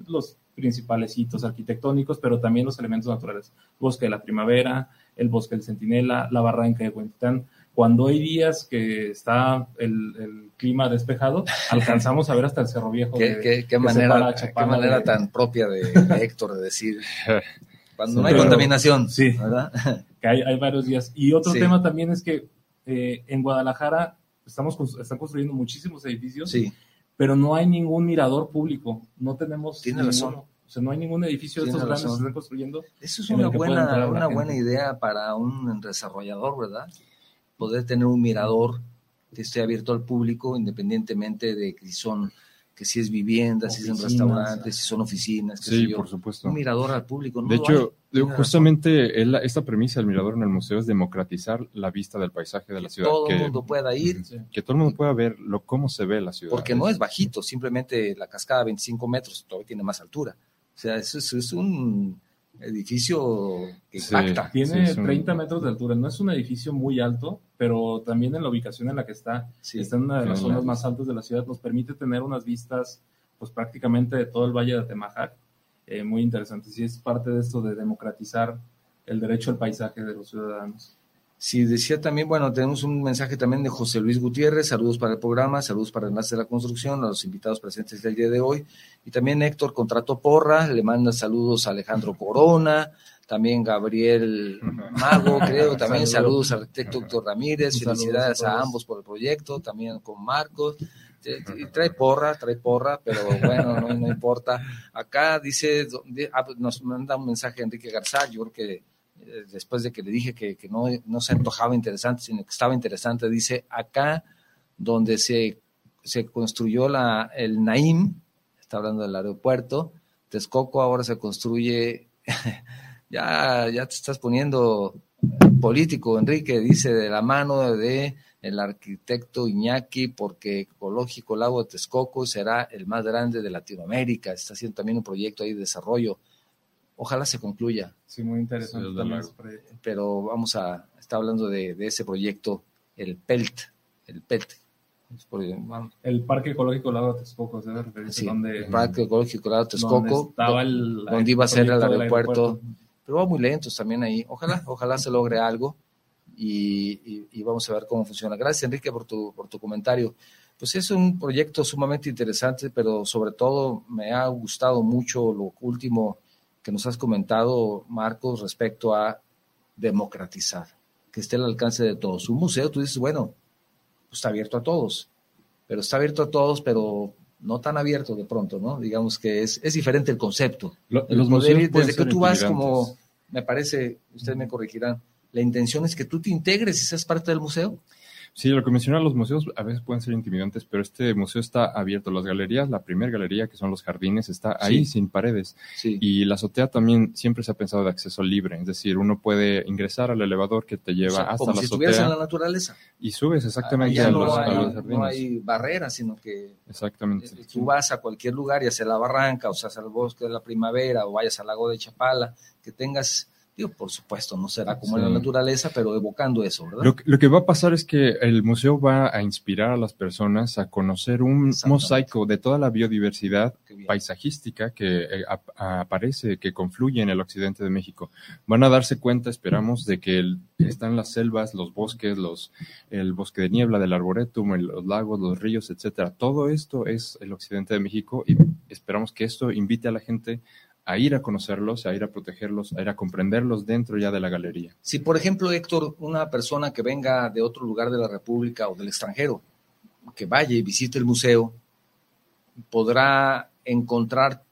los principales hitos arquitectónicos, pero también los elementos naturales. El bosque de la primavera, el bosque del centinela, la barranca de Huentitán, cuando hay días que está el, clima despejado, <laughs> alcanzamos a ver hasta el Cerro Viejo. ¿Qué, qué, manera, qué manera tan propia de, Héctor de decir, <laughs> cuando no hay contaminación, sí, ¿verdad? <laughs> Que hay, hay, varios días. Y otro tema también es que eh, en Guadalajara estamos están construyendo muchísimos edificios, sí. pero no hay ningún mirador público. No tenemos. Tiene razón. O sea, no hay ningún edificio de estos grandes que se están construyendo. Eso es una buena, una buena idea para un desarrollador, ¿verdad? Poder tener un mirador que esté abierto al público, independientemente de que son que si es vivienda, si son restaurantes, si son oficinas. sí, por supuesto. Un mirador al público. de hecho, justamente esta premisa del mirador en el museo es democratizar la vista del paisaje de la ciudad. Todo el mundo pueda ir. Que todo el mundo pueda ver lo, cómo se ve la ciudad. Porque no es bajito, simplemente la cascada 25 metros todavía tiene más altura. O sea, eso es un edificio que impacta. tiene 30 metros de altura, no es un edificio muy alto, pero también en la ubicación en la que está, está en una de las zonas más altas de la ciudad, nos permite tener unas vistas pues prácticamente de todo el Valle de Atemajac, eh, muy interesantes, y es parte de esto de democratizar el derecho al paisaje de los ciudadanos. Sí, decía también, bueno, tenemos un mensaje también de José Luis Gutiérrez, saludos para el programa, saludos para el Enlace de la Construcción, a los invitados presentes del día de hoy. Y también Héctor Contrato Porra, le manda saludos a Alejandro <laughs> Corona, también Gabriel <laughs> Mago, creo, también saludos, al arquitecto Héctor Ramírez, felicidades a, ambos por el proyecto, también con Marcos. Y <laughs> trae porra, trae porra, pero bueno, no, no importa. Acá dice, ah, pues nos manda un mensaje Enrique Garzá, yo creo que después de que le dije que, no, no, se antojaba interesante, sino que estaba interesante, dice, acá donde se, se construyó la, el Naim, está hablando del aeropuerto, Texcoco ahora se construye, <laughs> ya, ya te estás poniendo político, Enrique, dice, de la mano de el arquitecto Iñaki, porque Ecológico Lago de Texcoco será el más grande de Latinoamérica, está haciendo también un proyecto ahí de desarrollo ojalá se concluya. Sí, muy interesante. pero vamos a estar hablando de, ese proyecto, el PELT, el PET. el Parque Ecológico Lago de Texcoco, sí, el Parque Ecológico Lago de Texcoco, donde, iba a ser el aeropuerto, pero va muy lentos también ahí. Ojalá, ojalá se logre algo y, y, vamos a ver cómo funciona. Gracias, Enrique, por tu, por tu comentario. Pues es un proyecto sumamente interesante, pero sobre todo me ha gustado mucho lo último que nos has comentado, Marcos, respecto a democratizar, que esté al alcance de todos. Un museo, tú dices, bueno, pues está abierto a todos, pero está abierto a todos, pero no tan abierto de pronto, ¿no? Digamos que es, es diferente el concepto. los museos desde que tú vas como, me parece, ustedes me corregirán, la intención es que tú te integres y seas parte del museo. Sí, lo que mencionan los museos a veces pueden ser intimidantes, pero este museo está abierto. Las galerías, la primera galería, que son los jardines, está ahí sin paredes. Y la azotea también siempre se ha pensado de acceso libre, es decir, uno puede ingresar al elevador que te lleva hasta la azotea. en la naturaleza. Y subes exactamente a, los, jardines. No hay barreras, sino que exactamente. Eh, tú vas a cualquier lugar, ya sea la barranca, o sea, al bosque de la primavera, o vayas al lago de Chapala, que tengas Digo, por supuesto, no será como en la naturaleza, pero evocando eso, ¿verdad? Lo, lo, que va a pasar es que el museo va a inspirar a las personas a conocer un mosaico de toda la biodiversidad paisajística que eh, aparece, que confluye en el occidente de México. Van a darse cuenta, esperamos, de que están las selvas, los bosques, los, el bosque de niebla del arboretum, los lagos, los ríos, etcétera. Todo esto es el occidente de México y esperamos que esto invite a la gente a ir a conocerlos, a ir a protegerlos, a ir a comprenderlos dentro ya de la galería. Si, por ejemplo, Héctor, una persona que venga de otro lugar de la República o del extranjero, que vaya y visite el museo, podrá encontrar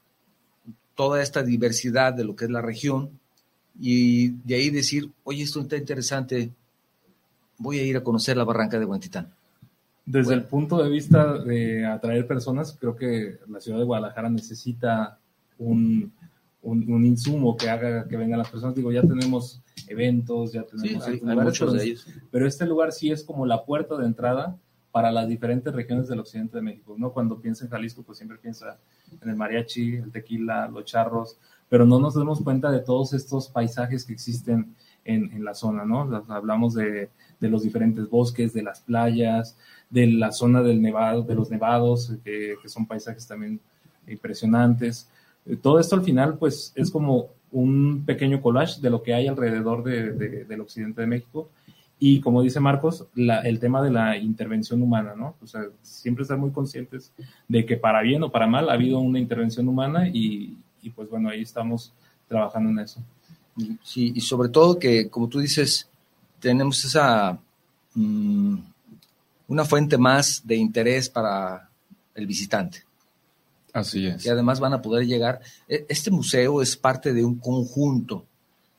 toda esta diversidad de lo que es la región y de ahí decir, oye, esto está interesante, voy a ir a conocer la barranca de Huentitán. Desde el punto de vista de atraer personas, creo que la ciudad de Guadalajara necesita un, un, insumo que haga que vengan las personas. Digo, ya tenemos eventos, ya tenemos hay, muchos de ellos. Pero este lugar sí es como la puerta de entrada para las diferentes regiones del occidente de México. ¿no? Cuando piensa en Jalisco, pues siempre piensa en el mariachi, el tequila, los charros, pero no nos damos cuenta de todos estos paisajes que existen en, en la zona, ¿no? Hablamos de, de, los diferentes bosques, de las playas, de la zona del nevado, de los nevados, que son paisajes también impresionantes. Eh, todo esto al final, pues, es como un pequeño collage de lo que hay alrededor de, del occidente de México. Y como dice Marcos, el tema de la intervención humana, ¿no? O sea, siempre estar muy conscientes de que para bien o para mal ha habido una intervención humana y, y pues bueno, ahí estamos trabajando en eso. Sí, y sobre todo que, como tú dices, tenemos esa, mm, una fuente más de interés para el visitante. Así es. Y además van a poder llegar. E, este museo es parte de un conjunto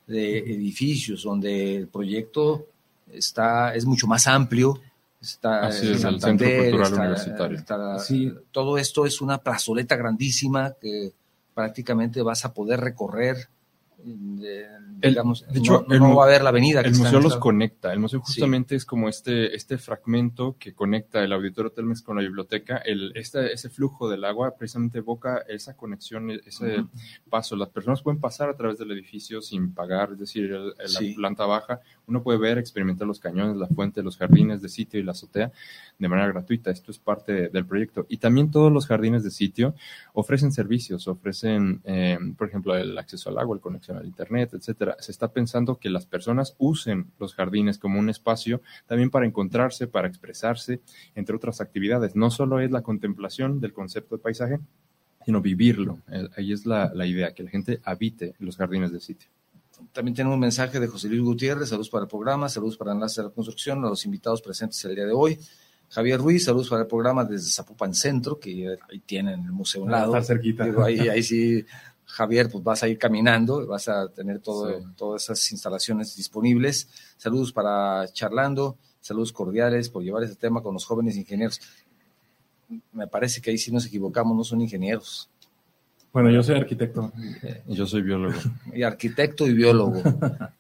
de edificios donde el proyecto está, es mucho más amplio. Está Así es, el Centro Cultural Universitario. sí. Todo esto es una plazoleta grandísima que prácticamente vas a poder recorrer digamos, de hecho, no, va a haber la avenida. el museo los conecta. El museo justamente es como este, este fragmento que conecta el auditorio Telmex con la biblioteca. El, este, ese flujo del agua precisamente evoca esa conexión, ese paso. Las personas pueden pasar a través del edificio sin pagar, es decir, la planta baja. Uno puede ver, experimentar los cañones, la fuente, los jardines de sitio y la azotea de manera gratuita. Esto es parte del proyecto. Y también todos los jardines de sitio ofrecen servicios, ofrecen, eh, por ejemplo, el acceso al agua, el conexión al Internet, etcétera. Se está pensando que las personas usen los jardines como un espacio también para encontrarse, para expresarse, entre otras actividades. No solo es la contemplación del concepto de paisaje, sino vivirlo. Eh, ahí es la, idea, que la gente habite los jardines del sitio. También tenemos un mensaje de José Luis Gutiérrez, saludos para el programa, saludos para Enlace de la Construcción, a los invitados presentes el día de hoy. Javier Ruiz, saludos para el programa desde Zapopan Centro, que ahí tienen el museo a un lado. Está cerquita. ahí, ahí sí Javier, pues vas a ir caminando, vas a tener todo, todas esas instalaciones disponibles. Saludos para Charlando, saludos cordiales por llevar este tema con los jóvenes ingenieros. Me parece que ahí sí nos equivocamos, no son ingenieros. Bueno, yo soy arquitecto. Yo soy biólogo. <laughs> Y arquitecto y biólogo.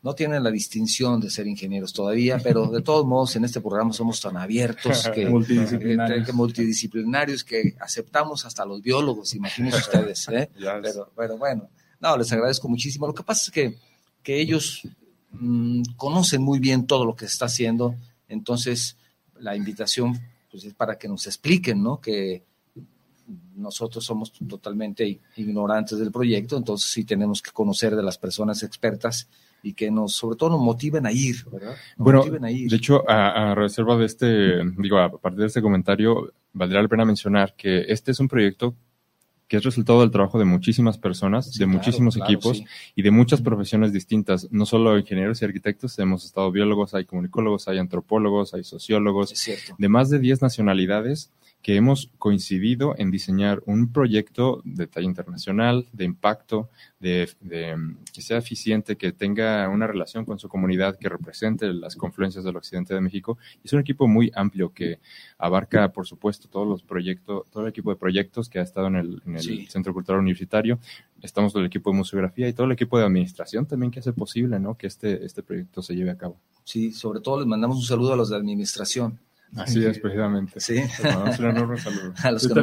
No tienen la distinción de ser ingenieros todavía, pero de todos modos en este programa somos tan abiertos <laughs> que multidisciplinarios que, multidisciplinarios, que aceptamos hasta los biólogos, imagínense <laughs> ustedes. ¿eh? Pero, bueno, no, les agradezco muchísimo. Lo que pasa es que, que ellos mm, conocen muy bien todo lo que se está haciendo, entonces la invitación pues, es para que nos expliquen, ¿no? Que nosotros somos totalmente ignorantes del proyecto, entonces sí tenemos que conocer de las personas expertas y que nos, sobre todo, nos motiven a ir, ¿verdad? bueno, de hecho, a, reserva de este, digo, a partir de este comentario, valdría la pena mencionar que este es un proyecto que es resultado del trabajo de muchísimas personas, de muchísimos equipos y de muchas profesiones distintas, no solo ingenieros y arquitectos, hemos estado biólogos, hay comunicólogos, hay antropólogos, hay sociólogos, de más de 10 nacionalidades que hemos coincidido en diseñar un proyecto de talla internacional, de impacto, de, que sea eficiente, que tenga una relación con su comunidad, que represente las confluencias del occidente de México. es un equipo muy amplio que abarca, por supuesto, todos los proyectos, todo el equipo de proyectos que ha estado en el, Centro Cultural Universitario. Estamos el equipo de museografía y todo el equipo de administración también que hace posible ¿no? que este, este proyecto se lleve a cabo. Sí, sobre todo les mandamos un saludo a los de administración Así es, precisamente. Sí. <laughs> A los, que,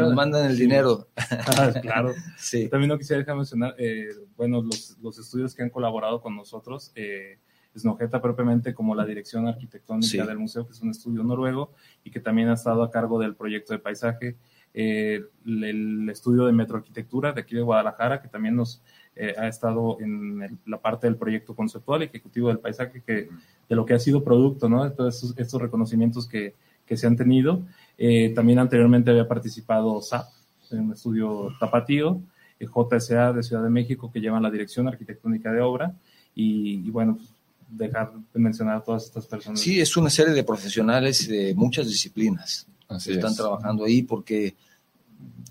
nos, mandan el dinero. <laughs> Ah, claro. <laughs> Sí. También no quisiera dejar mencionar, eh, bueno, los, los, estudios que han colaborado con nosotros, eh, Snojeta propiamente como la dirección arquitectónica del museo, que es un estudio noruego y que también ha estado a cargo del proyecto de paisaje, eh, el, estudio de metroarquitectura de aquí de Guadalajara, que también nos eh, ha estado en la parte del proyecto conceptual ejecutivo del paisaje, que, de lo que ha sido producto, ¿no? De todos estos, reconocimientos que, que, se han tenido. Eh, también anteriormente había participado SAP, en un estudio tapatío, el eh, JSA de Ciudad de México, que llevan la dirección arquitectónica de obra, y, bueno, pues, dejar de mencionar a todas estas personas. Sí, es una serie de profesionales de muchas disciplinas que están trabajando ahí, porque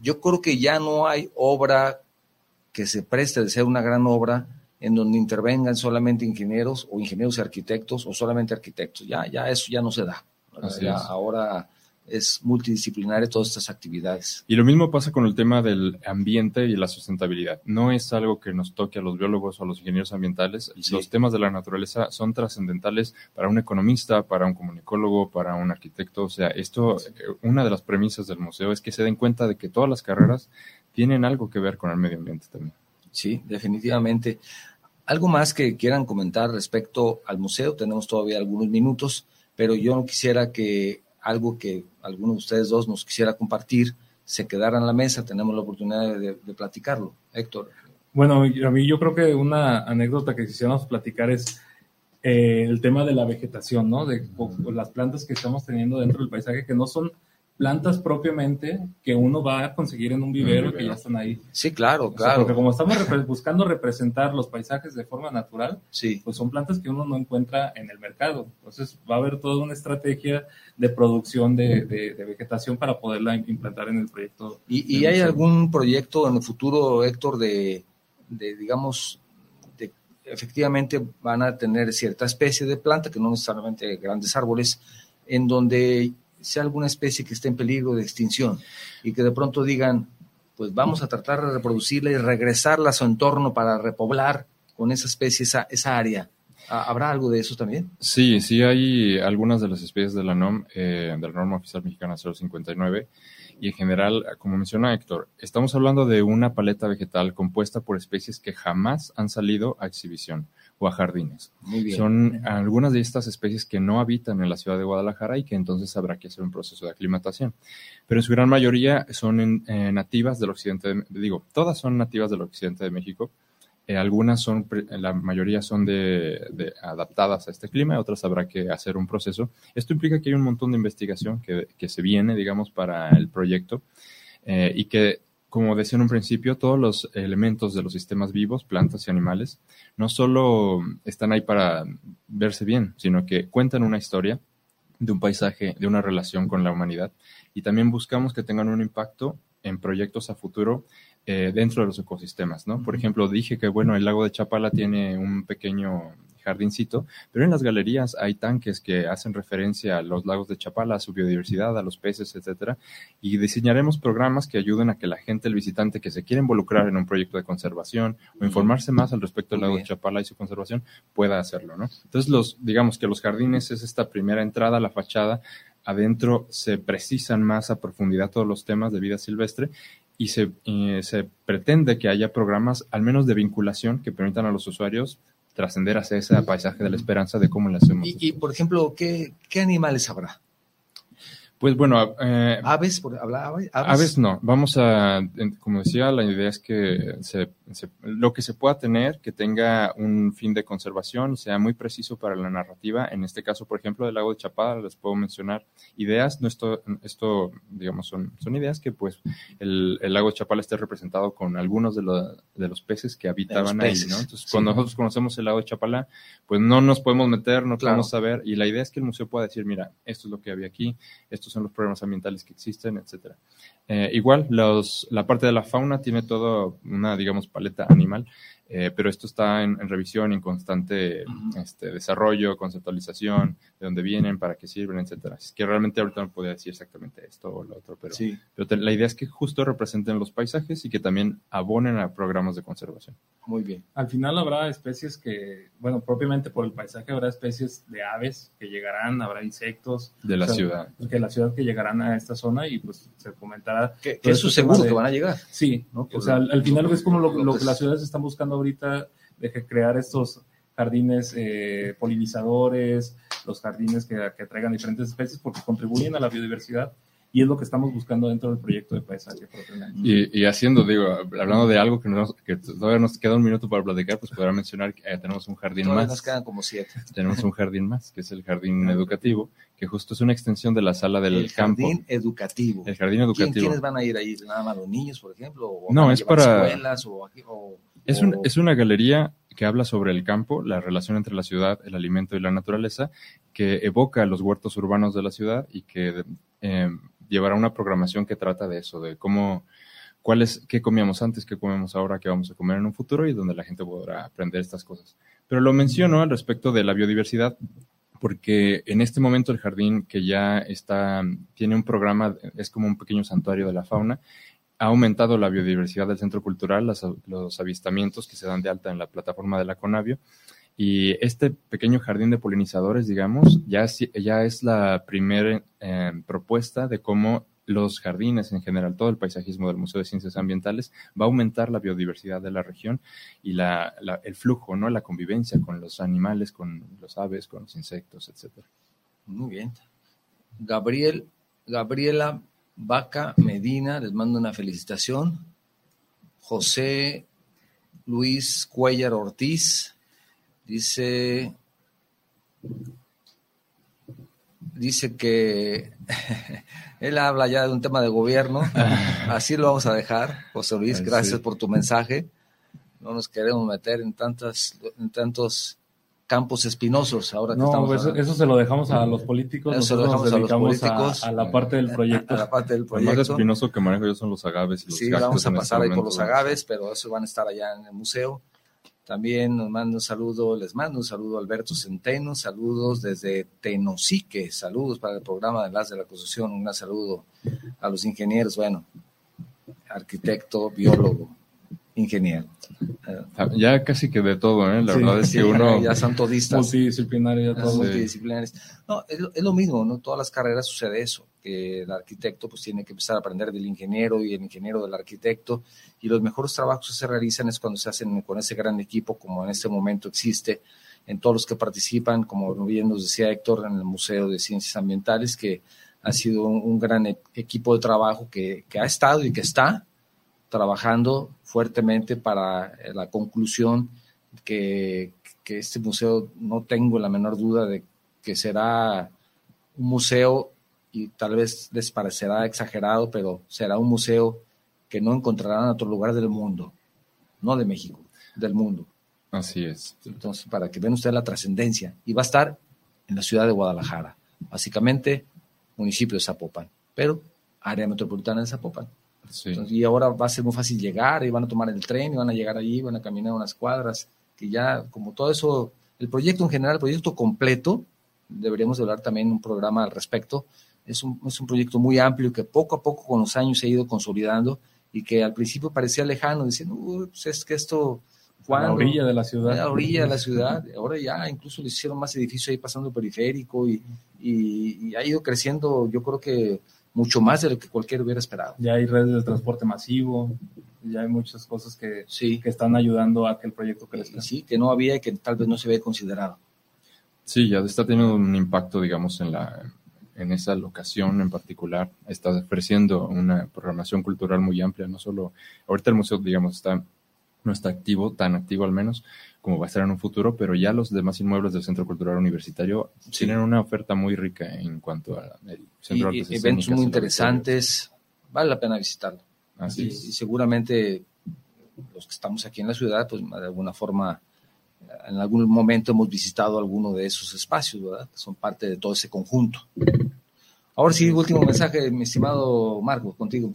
yo creo que ya no hay obra que se preste de ser una gran obra en donde intervengan solamente ingenieros o ingenieros y arquitectos o solamente arquitectos. Ya, ya eso ya no se da. ahora es multidisciplinario todas estas actividades. Y lo mismo pasa con el tema del ambiente y la sustentabilidad. No es algo que nos toque a los biólogos o a los ingenieros ambientales. Los temas de la naturaleza son trascendentales para un economista, para un comunicólogo, para un arquitecto. O sea, esto, eh, una de las premisas del museo es que se den cuenta de que todas las carreras tienen algo que ver con el medio ambiente también. Sí, definitivamente. ¿Algo más que quieran comentar respecto al museo? Tenemos todavía algunos minutos, pero yo no quisiera que algo que alguno de ustedes dos nos quisiera compartir, se quedara en la mesa, tenemos la oportunidad de, platicarlo. Héctor. Bueno, a mí yo creo que una anécdota que quisiéramos platicar es eh, el tema de la vegetación, ¿no? De las plantas que estamos teniendo dentro del paisaje, que no son plantas propiamente que uno va a conseguir en un vivero, que ya están ahí. Sí, claro, claro. porque como estamos buscando representar los paisajes de forma natural, sí. pues son plantas que uno no encuentra en el mercado. Entonces va a haber toda una estrategia de producción de, vegetación para poderla implantar en el proyecto. ¿Y, hay algún proyecto en el futuro, Héctor, de, de digamos, de, efectivamente van a tener cierta especie de planta, que no necesariamente grandes árboles, en donde sea alguna especie que esté en peligro de extinción y que de pronto digan, pues vamos a tratar de reproducirla y regresarla a su entorno para repoblar con esa especie, esa, esa área. ¿Habrá algo de eso también? Sí, sí hay algunas de las especies de la NOM, eh, de la norma oficial mexicana 059, y en general, como menciona Héctor, estamos hablando de una paleta vegetal compuesta por especies que jamás han salido a exhibición o a jardines. Son algunas de estas especies que no habitan en la ciudad de Guadalajara y que entonces habrá que hacer un proceso de aclimatación. Pero en su gran mayoría son eh, nativas del occidente, de, digo, todas son nativas del occidente de México. Eh, algunas son, la mayoría son de, adaptadas a este clima, otras habrá que hacer un proceso. Esto implica que hay un montón de investigación que, que se viene, digamos, para el proyecto eh, y que como decía en un principio, todos los elementos de los sistemas vivos, plantas y animales, no solo están ahí para verse bien, sino que cuentan una historia de un paisaje, de una relación con la humanidad, y también buscamos que tengan un impacto en proyectos a futuro eh, dentro de los ecosistemas, ¿no? Por ejemplo, dije que, bueno, el lago de Chapala tiene un pequeño jardincito, pero en las galerías hay tanques que hacen referencia a los lagos de Chapala, a su biodiversidad, a los peces, etcétera, y diseñaremos programas que ayuden a que la gente, el visitante que se quiera involucrar en un proyecto de conservación o informarse más al respecto del lago de Chapala y su conservación, pueda hacerlo, ¿no? Entonces, los, digamos que los jardines es esta primera entrada, la fachada, adentro se precisan más a profundidad todos los temas de vida silvestre y se, se, pretende que haya programas, al menos de vinculación, que permitan a los usuarios trascender hacia ese paisaje de la esperanza de cómo le hacemos. Y, por ejemplo, ¿qué, ¿qué animales habrá? Pues bueno, eh, aves, por, aves? aves? no. Vamos a, como decía, la idea es que se lo que se pueda tener, que tenga un fin de conservación y sea muy preciso para la narrativa. En este caso, por ejemplo, del lago de Chapada, les puedo mencionar ideas. No esto, esto digamos, son, son ideas que pues el, lago de Chapala esté representado con algunos de, de los peces que habitaban ahí, ¿no? Entonces, cuando nosotros conocemos el lago de Chapala, pues no nos podemos meter, no podemos saber. Y la idea es que el museo pueda decir, mira, esto es lo que había aquí, son los problemas ambientales que existen, etcétera. Eh, igual, los, la parte de la fauna tiene todo una, digamos, paleta animal eh, pero esto está en, revisión, en constante este, desarrollo, conceptualización, de dónde vienen, para qué sirven, etcétera. Es que realmente ahorita no podría decir exactamente esto o lo otro, pero, pero la idea es que justo representen los paisajes y que también abonen a programas de conservación. Muy bien. Al final habrá especies que, bueno, propiamente por el paisaje habrá especies de aves que llegarán, habrá insectos. De la ciudad. Que la ciudad que llegarán a esta zona y pues se comentará. Que, es su seguro que van a llegar. Sí, o sea, al, final es como lo, que las ciudades están buscando ahorita de crear estos jardines eh, polinizadores, los jardines que, que traigan diferentes especies porque contribuyen a la biodiversidad y es lo que estamos buscando dentro del proyecto de paisaje. Y, y haciendo, digo, hablando de algo que, nos, que todavía nos queda un minuto para platicar, pues podrá mencionar que eh, tenemos un jardín más. nos quedan como siete. <laughs> Tenemos un jardín más, que es el jardín educativo, que justo es una extensión de la sala del el campo. Jardín educativo. El jardín educativo. ¿Quiénes van a ir ahí? ¿Nada más los niños, por ejemplo? ¿O no, es para... Escuelas, o, es, un, es una galería que habla sobre el campo, la relación entre la ciudad, el alimento y la naturaleza, que evoca los huertos urbanos de la ciudad y que eh, llevará una programación que trata de eso, de cómo, cuál es, qué comíamos antes, qué comemos ahora, qué vamos a comer en un futuro y donde la gente podrá aprender estas cosas. Pero lo menciono al respecto de la biodiversidad porque en este momento el jardín que ya está, tiene un programa, es como un pequeño santuario de la fauna, ha aumentado la biodiversidad del centro cultural, los avistamientos que se dan de alta en la plataforma de la Conavio. Y este pequeño jardín de polinizadores, digamos, ya, ya es la primera eh, propuesta de cómo los jardines en general, todo el paisajismo del Museo de Ciencias Ambientales va a aumentar la biodiversidad de la región y la, el flujo, ¿no? la convivencia con los animales, con los aves, con los insectos, etc. Muy bien. Gabriel, Gabriela Vaca Medina, les mando una felicitación. José Luis Cuellar Ortiz dice dice que <laughs> él habla ya de un tema de gobierno. <laughs> Así lo vamos a dejar, José Luis. Gracias por tu mensaje. No nos queremos meter en tantas, en tantos campos espinosos. Ahora que no, eso, eso, se lo dejamos a los políticos. Eso lo dejamos a los políticos. A, la parte del proyecto. A la <laughs> parte del proyecto. El más espinoso que manejo yo son los agaves. Y los sí, vamos a pasar ahí por los agaves, pero eso van a estar allá en el museo. También nos manda un saludo, les mando un saludo a Alberto Centeno, saludos desde Tenosique, saludos para el programa de las de la construcción, un saludo a los ingenieros, bueno, arquitecto, biólogo, ingeniero. Ya casi que de todo, ¿eh? La verdad es que <laughs> uno... Ya son todistas. Multidisciplinario, ya Multidisciplinares. No, es, es, lo mismo, ¿no? Todas las carreras sucede eso, que el arquitecto pues tiene que empezar a aprender del ingeniero y el ingeniero del arquitecto, y los mejores trabajos que se realizan es cuando se hacen con ese gran equipo como en este momento existe, en todos los que participan, como bien nos decía Héctor, en el Museo de Ciencias Ambientales, que ha sido un, gran e, equipo de trabajo que, que ha estado y que está trabajando fuertemente para eh, la conclusión que, que, este museo no tengo la menor duda de que será un museo y tal vez les parecerá exagerado, pero será un museo que no encontrarán en otro lugar del mundo, no de México, del mundo. Así es. Entonces, para que vean ustedes la trascendencia, y va a estar en la ciudad de Guadalajara, básicamente municipio de Zapopan, pero área metropolitana de Zapopan y ahora va a ser muy fácil llegar, y van a tomar el tren, y van a llegar allí, van a caminar unas cuadras, que ya como todo eso, el proyecto en general, el proyecto completo, deberíamos hablar también un programa al respecto, es un, es un proyecto muy amplio que poco a poco con los años se ha ido consolidando y que al principio parecía lejano, diciendo, pues es que esto... A la orilla de la ciudad. A la orilla de la <laughs> ciudad. Ahora ya incluso le hicieron más edificios ahí pasando el periférico y, y ha ido creciendo, yo creo que mucho más de lo que cualquiera hubiera esperado. Ya hay redes de transporte masivo, ya hay muchas cosas que, sí. que están ayudando a que el proyecto crezca. Sí, que no había y que tal vez no se había considerado. Sí, ya está teniendo un impacto, digamos, en la en esa locación en particular. Está ofreciendo una programación cultural muy amplia, no solo, ahorita el museo, digamos, está no está activo, tan activo al menos, como va a estar en un futuro, pero ya los demás inmuebles del Centro Cultural Universitario tienen una oferta muy rica en cuanto a centro y, eventos muy interesantes, vale la pena visitarlo. Así y, seguramente los que estamos aquí en la ciudad, pues de alguna forma, en algún momento hemos visitado alguno de esos espacios, ¿verdad? Que son parte de todo ese conjunto. Ahora sí, último mensaje, mi estimado Marco, contigo.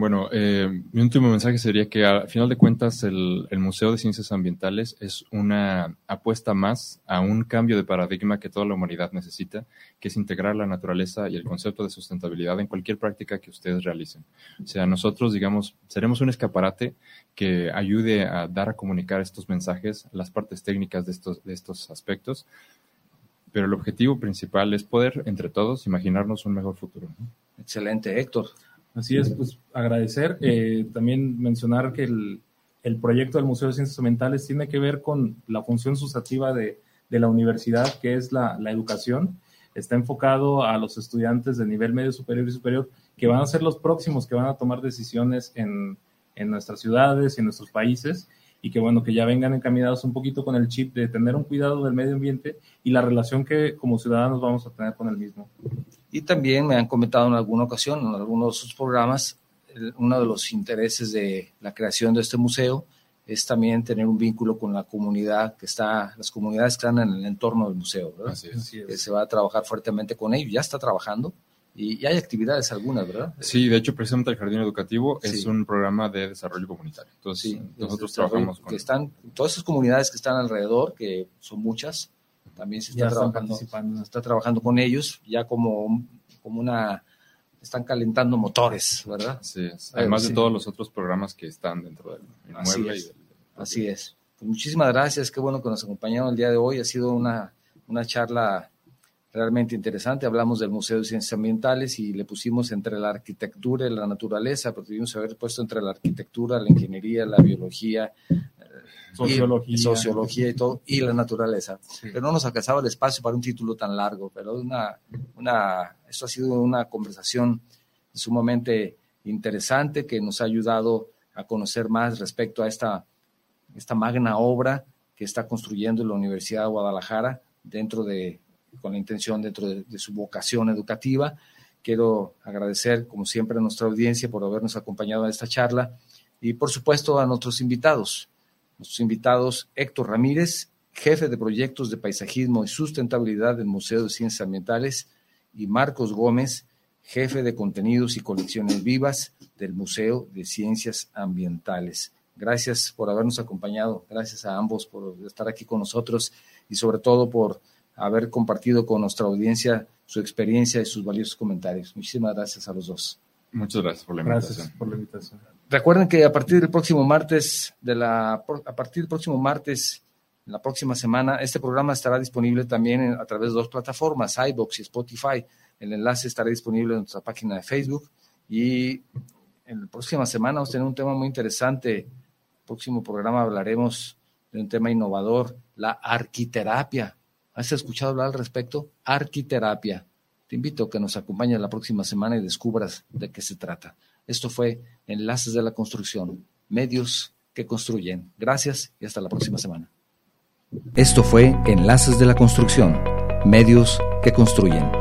Bueno, eh, mi último mensaje sería que al final de cuentas el, Museo de Ciencias Ambientales es una apuesta más a un cambio de paradigma que toda la humanidad necesita, que es integrar la naturaleza y el concepto de sustentabilidad en cualquier práctica que ustedes realicen. O sea, nosotros, digamos, seremos un escaparate que ayude a dar a comunicar estos mensajes, las partes técnicas de estos, de estos aspectos, pero el objetivo principal es poder, entre todos, imaginarnos un mejor futuro. Excelente, Héctor. Así es, pues agradecer. Eh, también mencionar que el, el, proyecto del Museo de Ciencias Ambientales tiene que ver con la función sustantiva de, de la universidad, que es la, la, educación. Está enfocado a los estudiantes de nivel medio superior y superior, que van a ser los próximos que van a tomar decisiones en, en nuestras ciudades y en nuestros países y que bueno, que ya vengan encaminados un poquito con el chip de tener un cuidado del medio ambiente y la relación que como ciudadanos vamos a tener con el mismo. Y también me han comentado en alguna ocasión, en algunos de sus programas, uno de los intereses de la creación de este museo es también tener un vínculo con la comunidad que está, las comunidades que están en el entorno del museo, ¿verdad? Así es. Que se va a trabajar fuertemente con ellos, ya está trabajando, Y, hay actividades algunas, ¿verdad? Sí, de hecho, precisamente el Jardín Educativo es un programa de desarrollo comunitario. Entonces, sí, nosotros trabajamos con... Que están, todas esas comunidades que están alrededor, que son muchas, también se está, trabajando, se está trabajando con ellos, ya como, como una... Están calentando motores, ¿verdad? Sí, además de todos los otros programas que están dentro del inmueble. Así es. Así es. Pues muchísimas gracias, qué bueno que nos acompañaron el día de hoy. Ha sido una, una charla realmente interesante. Hablamos del Museo de Ciencias Ambientales y le pusimos entre la arquitectura y la naturaleza, pero que haber puesto entre la arquitectura, la ingeniería, la biología, sociología, y, sociología y todo, y la naturaleza. Pero no nos alcanzaba el espacio para un título tan largo, pero una, una, esto ha sido una conversación sumamente interesante que nos ha ayudado a conocer más respecto a esta, esta magna obra que está construyendo la Universidad de Guadalajara dentro de con la intención dentro de, su vocación educativa. Quiero agradecer, como siempre, a nuestra audiencia por habernos acompañado a esta charla y, por supuesto, a nuestros invitados. Nuestros invitados, Héctor Ramírez, jefe de proyectos de paisajismo y sustentabilidad del Museo de Ciencias Ambientales, y Marcos Gómez, jefe de contenidos y colecciones vivas del Museo de Ciencias Ambientales. Gracias por habernos acompañado, gracias a ambos por estar aquí con nosotros y sobre todo por haber compartido con nuestra audiencia su experiencia y sus valiosos comentarios. Muchísimas gracias a los dos. Muchas gracias por la invitación. Gracias por la invitación. Recuerden que a partir del próximo martes, de la, a partir del próximo martes, la próxima semana, este programa estará disponible también a través de dos plataformas, iBox y Spotify. El enlace estará disponible en nuestra página de Facebook. Y en la próxima semana vamos a tener un tema muy interesante. El próximo programa hablaremos de un tema innovador, la arquiterapia ¿Has escuchado hablar al respecto? Arquiterapia. Te invito a que nos acompañes la próxima semana y descubras de qué se trata. Esto fue Enlaces de la Construcción, medios que construyen. Gracias y hasta la próxima semana. Esto fue Enlaces de la Construcción, medios que construyen